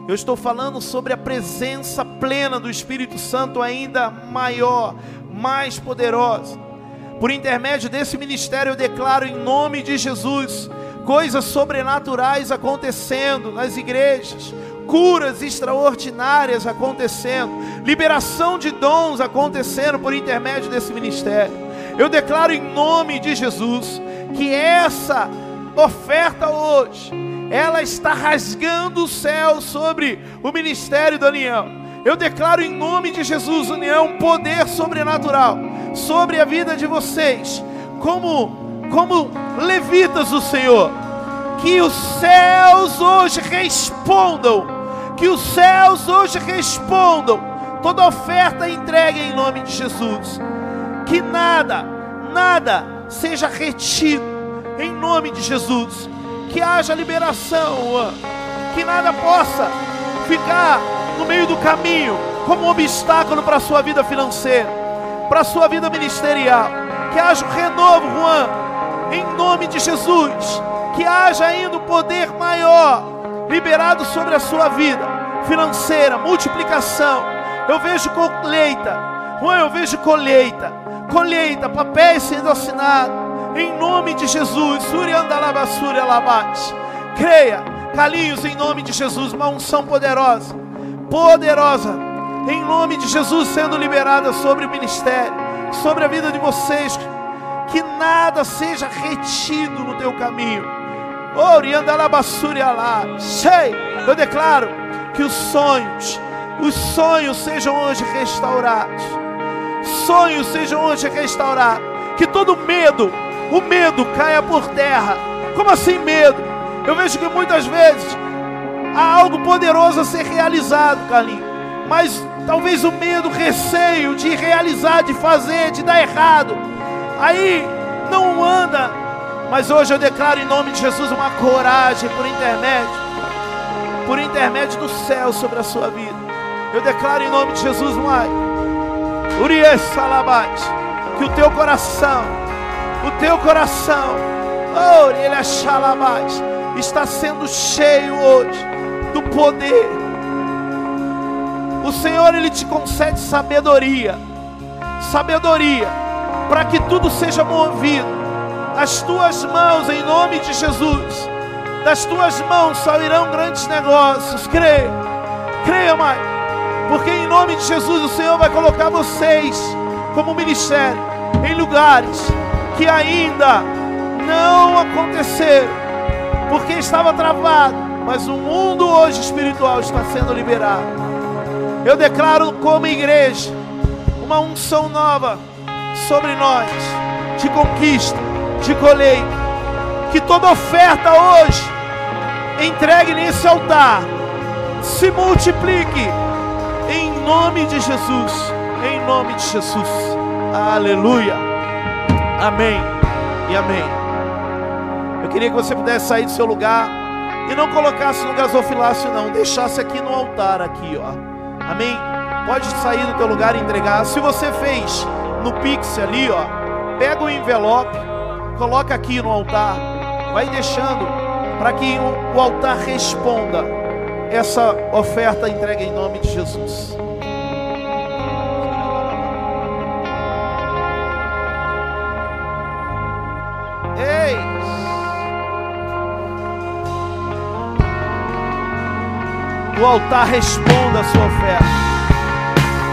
eu estou falando sobre a presença plena do Espírito Santo ainda maior, mais poderosa. Por intermédio desse ministério, eu declaro em nome de Jesus coisas sobrenaturais acontecendo nas igrejas, curas extraordinárias acontecendo, liberação de dons acontecendo por intermédio desse ministério. Eu declaro em nome de Jesus que essa oferta hoje, ela está rasgando o céu sobre o ministério da União. Eu declaro em nome de Jesus, União, poder sobrenatural sobre a vida de vocês, como, como levitas do Senhor. Que os céus hoje respondam, que os céus hoje respondam toda oferta entregue em nome de Jesus. Que nada, nada seja retido em nome de Jesus. Que haja liberação, que nada possa ficar no meio do caminho como um obstáculo para a sua vida financeira, para a sua vida ministerial. Que haja renovo, Juan, em nome de Jesus. Que haja ainda poder maior liberado sobre a sua vida financeira, multiplicação. Eu vejo colheita, Juan, eu vejo colheita, colheita, papéis sendo assinados em nome de Jesus. Creia, calinhos em nome de Jesus, uma unção poderosa, poderosa, em nome de Jesus sendo liberada sobre o ministério, sobre a vida de vocês, que nada seja retido no teu caminho. Sei, eu declaro que os sonhos, os sonhos sejam hoje restaurados. Sonhos sejam hoje restaurados. Que todo medo, o medo caia por terra. Como assim medo? Eu vejo que muitas vezes há algo poderoso a ser realizado, Carlinhos. Mas talvez o medo, o receio de realizar, de fazer, de dar errado. Aí não anda. Mas hoje eu declaro em nome de Jesus uma coragem por intermédio, por intermédio do céu sobre a sua vida. Eu declaro em nome de Jesus, Pai, Urias Salabate, que o teu coração o teu coração, oh, ele é está sendo cheio hoje do poder. O Senhor ele te concede sabedoria, sabedoria para que tudo seja movido. As tuas mãos em nome de Jesus, das tuas mãos sairão grandes negócios. Creia, creia, Mãe, porque em nome de Jesus o Senhor vai colocar vocês como ministério em lugares que ainda não aconteceram, porque estava travado, mas o mundo hoje espiritual está sendo liberado. Eu declaro como igreja uma unção nova sobre nós, de conquista, de colheita. Que toda oferta hoje entregue nesse altar se multiplique em nome de Jesus. Em nome de Jesus. Aleluia. Amém e amém. Eu queria que você pudesse sair do seu lugar e não colocasse no gasofilácio, não. Deixasse aqui no altar, aqui, ó. Amém? Pode sair do teu lugar e entregar. Se você fez no Pix ali, ó, pega o envelope, coloca aqui no altar, vai deixando para que o altar responda essa oferta entregue em nome de Jesus. Que o altar responda a sua oferta.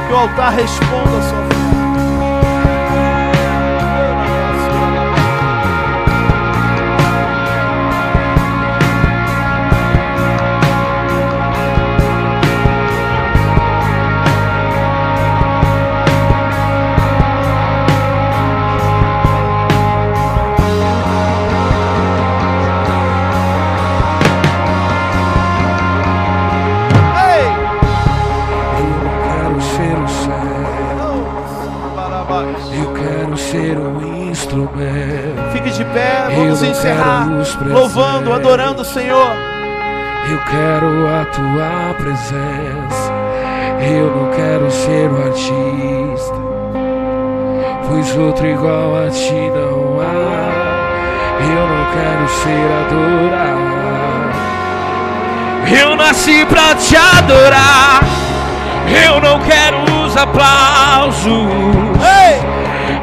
Que o altar responda a sua oferta. Vamos encerrar. Louvando, adorando o Senhor. Eu quero a tua presença. Eu não quero ser um artista, pois outro igual a ti não há. Eu não quero ser adorado. Eu nasci pra te adorar. Eu não quero os aplausos.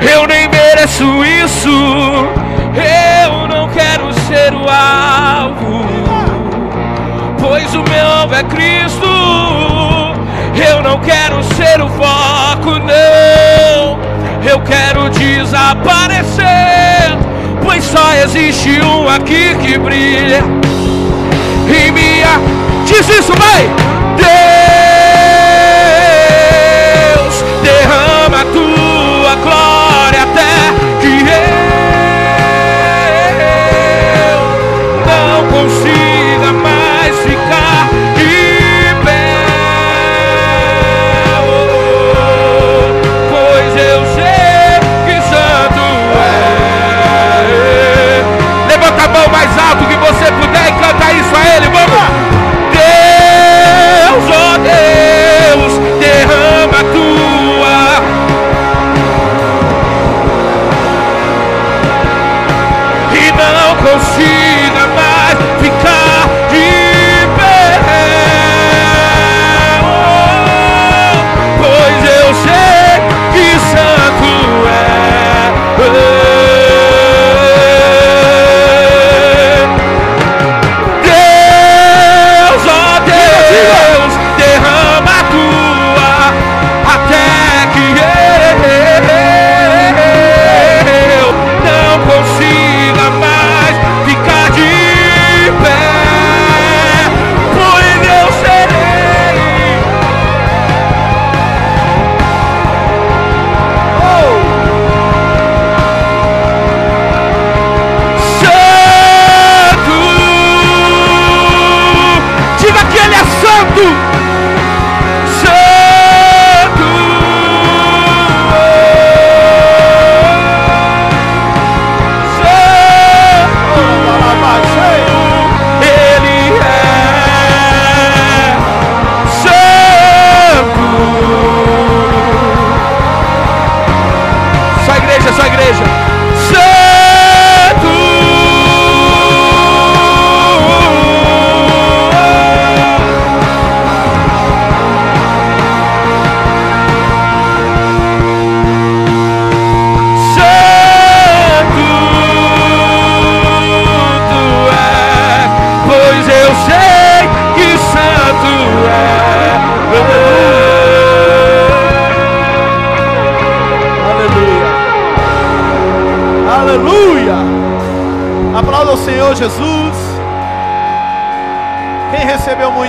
Eu nem mereço isso. Eu não quero ser o alvo pois o meu alvo é Cristo. Eu não quero ser o foco, não. Eu quero desaparecer, pois só existe um aqui que brilha em minha. Diz isso, vai! Deus, derrama a tua glória até que eu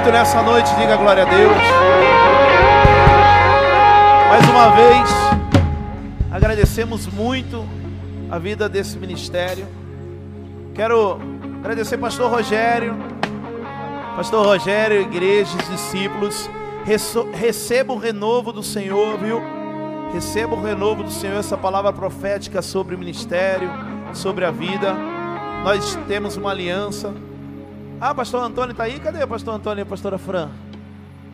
muito nessa noite, diga glória a Deus. Mais uma vez, agradecemos muito a vida desse ministério. Quero agradecer pastor Rogério, pastor Rogério, igrejas, discípulos. Receba o renovo do Senhor, viu? Receba o renovo do Senhor, essa palavra profética sobre o ministério, sobre a vida. Nós temos uma aliança. Ah, pastor Antônio está aí? Cadê o pastor Antônio e a pastora Fran?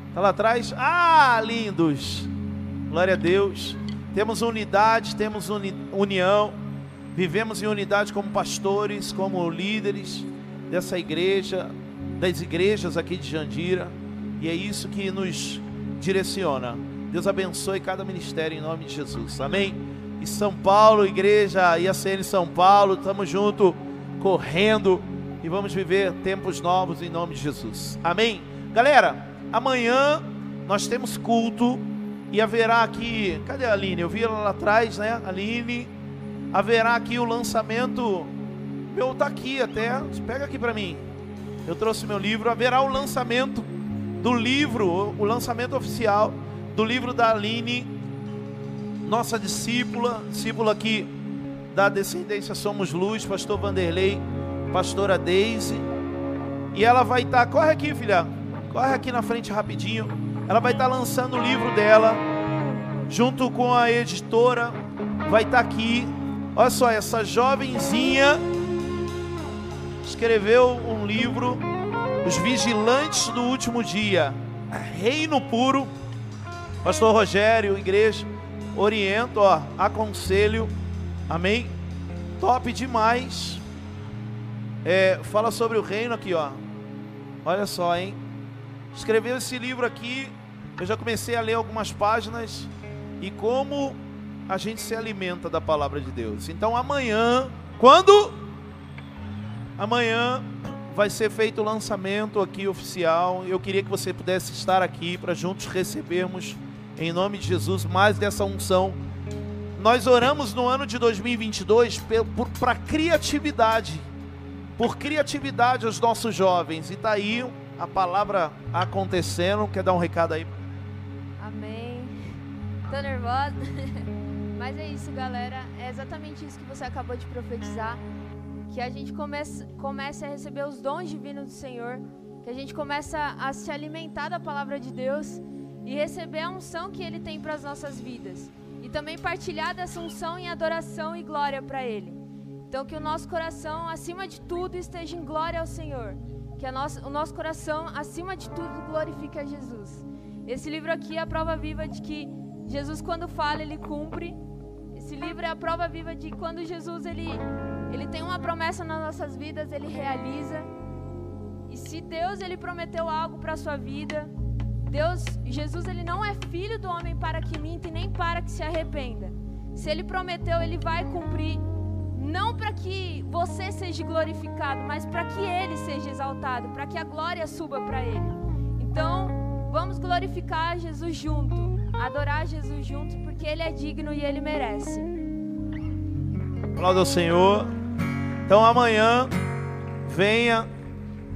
Está lá atrás? Ah, lindos! Glória a Deus. Temos unidade, temos uni- união. Vivemos em unidade como pastores, como líderes dessa igreja, das igrejas aqui de Jandira. E é isso que nos direciona. Deus abençoe cada ministério em nome de Jesus. Amém? E São Paulo, igreja IACN São Paulo, estamos junto, correndo e vamos viver tempos novos em nome de Jesus. Amém? Galera, amanhã nós temos culto e haverá aqui, cadê a Aline? Eu vi ela lá atrás, né? Aline, haverá aqui o lançamento. Meu tá aqui até, pega aqui para mim. Eu trouxe meu livro, haverá o lançamento do livro, o lançamento oficial do livro da Aline, nossa discípula, discípula aqui da descendência Somos Luz, pastor Vanderlei, pastora Deise. E ela vai estar, tá, corre aqui, filha, corre aqui na frente rapidinho. Ela vai estar tá lançando o livro dela, junto com a editora, vai estar tá aqui. Olha só, essa jovenzinha escreveu um livro, Os Vigilantes do Último Dia, Reino Puro. Pastor Rogério, igreja, oriento, ó, aconselho, amém? Top demais. É, fala sobre o reino aqui, ó. Olha só, hein? Escreveu esse livro aqui. Eu já comecei a ler algumas páginas e como a gente se alimenta da palavra de Deus. Então amanhã, quando? Amanhã vai ser feito o lançamento aqui oficial. Eu queria que você pudesse estar aqui para juntos recebermos em nome de Jesus mais dessa unção. Nós oramos no ano de 2022 para criatividade por criatividade aos nossos jovens. E está aí a palavra acontecendo. Quer dar um recado aí? Amém. Tô nervosa. Mas é isso, galera. É exatamente isso que você acabou de profetizar. Que a gente comece, comece a receber os dons divinos do Senhor. Que a gente comece a se alimentar da palavra de Deus e receber a unção que Ele tem para as nossas vidas. E também partilhar dessa unção em adoração e glória para Ele. Então, que o nosso coração, acima de tudo, esteja em glória ao Senhor. Que nossa, o nosso coração, acima de tudo, glorifique a Jesus. Esse livro aqui é a prova viva de que Jesus, quando fala, ele cumpre. Esse livro é a prova viva de que quando Jesus ele, ele tem uma promessa nas nossas vidas, ele realiza. E se Deus ele prometeu algo para a sua vida, Deus, Jesus, ele não é filho do homem para que minta e nem para que se arrependa. Se ele prometeu, ele vai cumprir não para que você seja glorificado, mas para que ele seja exaltado, para que a glória suba para ele. Então, vamos glorificar Jesus junto, adorar Jesus junto, porque ele é digno e ele merece. Aplauda ao Senhor. Então, amanhã, venha,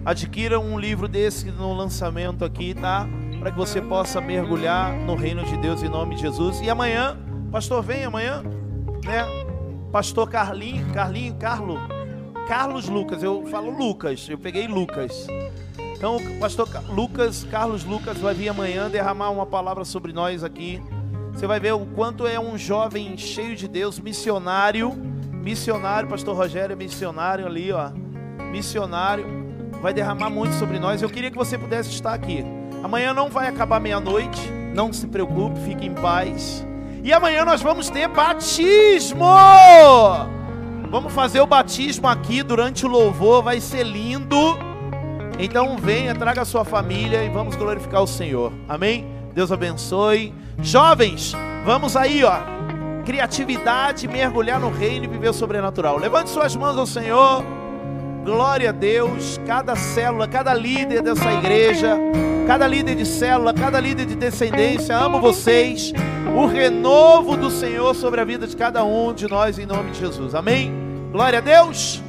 adquira um livro desse no lançamento aqui, tá? Para que você possa mergulhar no reino de Deus em nome de Jesus. E amanhã, pastor, vem amanhã, né? Pastor Carlinho, Carlinho, Carlo, Carlos Lucas, eu falo Lucas, eu peguei Lucas. Então, o pastor Lucas, Carlos Lucas vai vir amanhã derramar uma palavra sobre nós aqui. Você vai ver o quanto é um jovem cheio de Deus, missionário, missionário, pastor Rogério é missionário ali, ó. Missionário, vai derramar muito sobre nós. Eu queria que você pudesse estar aqui. Amanhã não vai acabar meia-noite, não se preocupe, fique em paz. E amanhã nós vamos ter batismo. Vamos fazer o batismo aqui durante o louvor, vai ser lindo. Então venha, traga a sua família e vamos glorificar o Senhor. Amém? Deus abençoe. Jovens, vamos aí, ó. Criatividade, mergulhar no reino e viver o sobrenatural. Levante suas mãos ao Senhor. Glória a Deus. Cada célula, cada líder dessa igreja, cada líder de célula, cada líder de descendência, amo vocês o renovo do Senhor sobre a vida de cada um de nós, em nome de Jesus. Amém? Glória a Deus.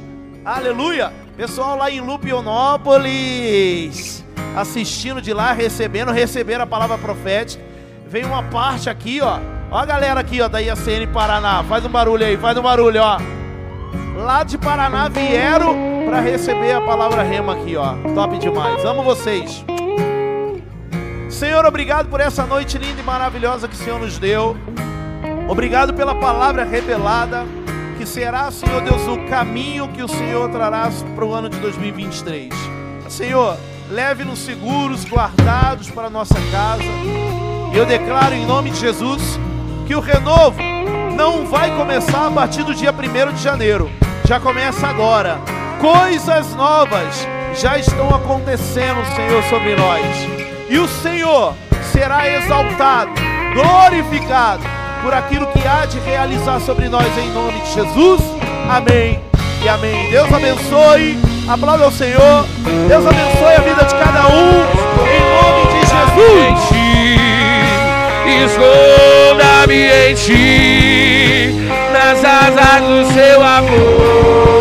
Aleluia. Pessoal lá em Lupionópolis, assistindo de lá, recebendo, receberam a palavra profética. Vem uma parte aqui, ó. Ó a galera aqui, ó, da IACN Paraná. Faz um barulho aí, faz um barulho, ó. Lá de Paraná vieram para receber a palavra rema aqui, ó. Top demais. Amo vocês. Senhor, obrigado por essa noite linda e maravilhosa que o Senhor nos deu. Obrigado pela palavra revelada, que será, Senhor Deus, o caminho que o Senhor trará para o ano de 2023. Senhor, leve-nos seguros, guardados para a nossa casa. Eu declaro em nome de Jesus que o renovo não vai começar a partir do dia 1 de janeiro, já começa agora. Coisas novas já estão acontecendo, Senhor, sobre nós e o Senhor será exaltado, glorificado por aquilo que há de realizar sobre nós em nome de Jesus. Amém e amém. Deus abençoe. Aplauda ao Senhor. Deus abençoe a vida de cada um em nome de Jesus. esconda-me em ti, nas asas do seu amor.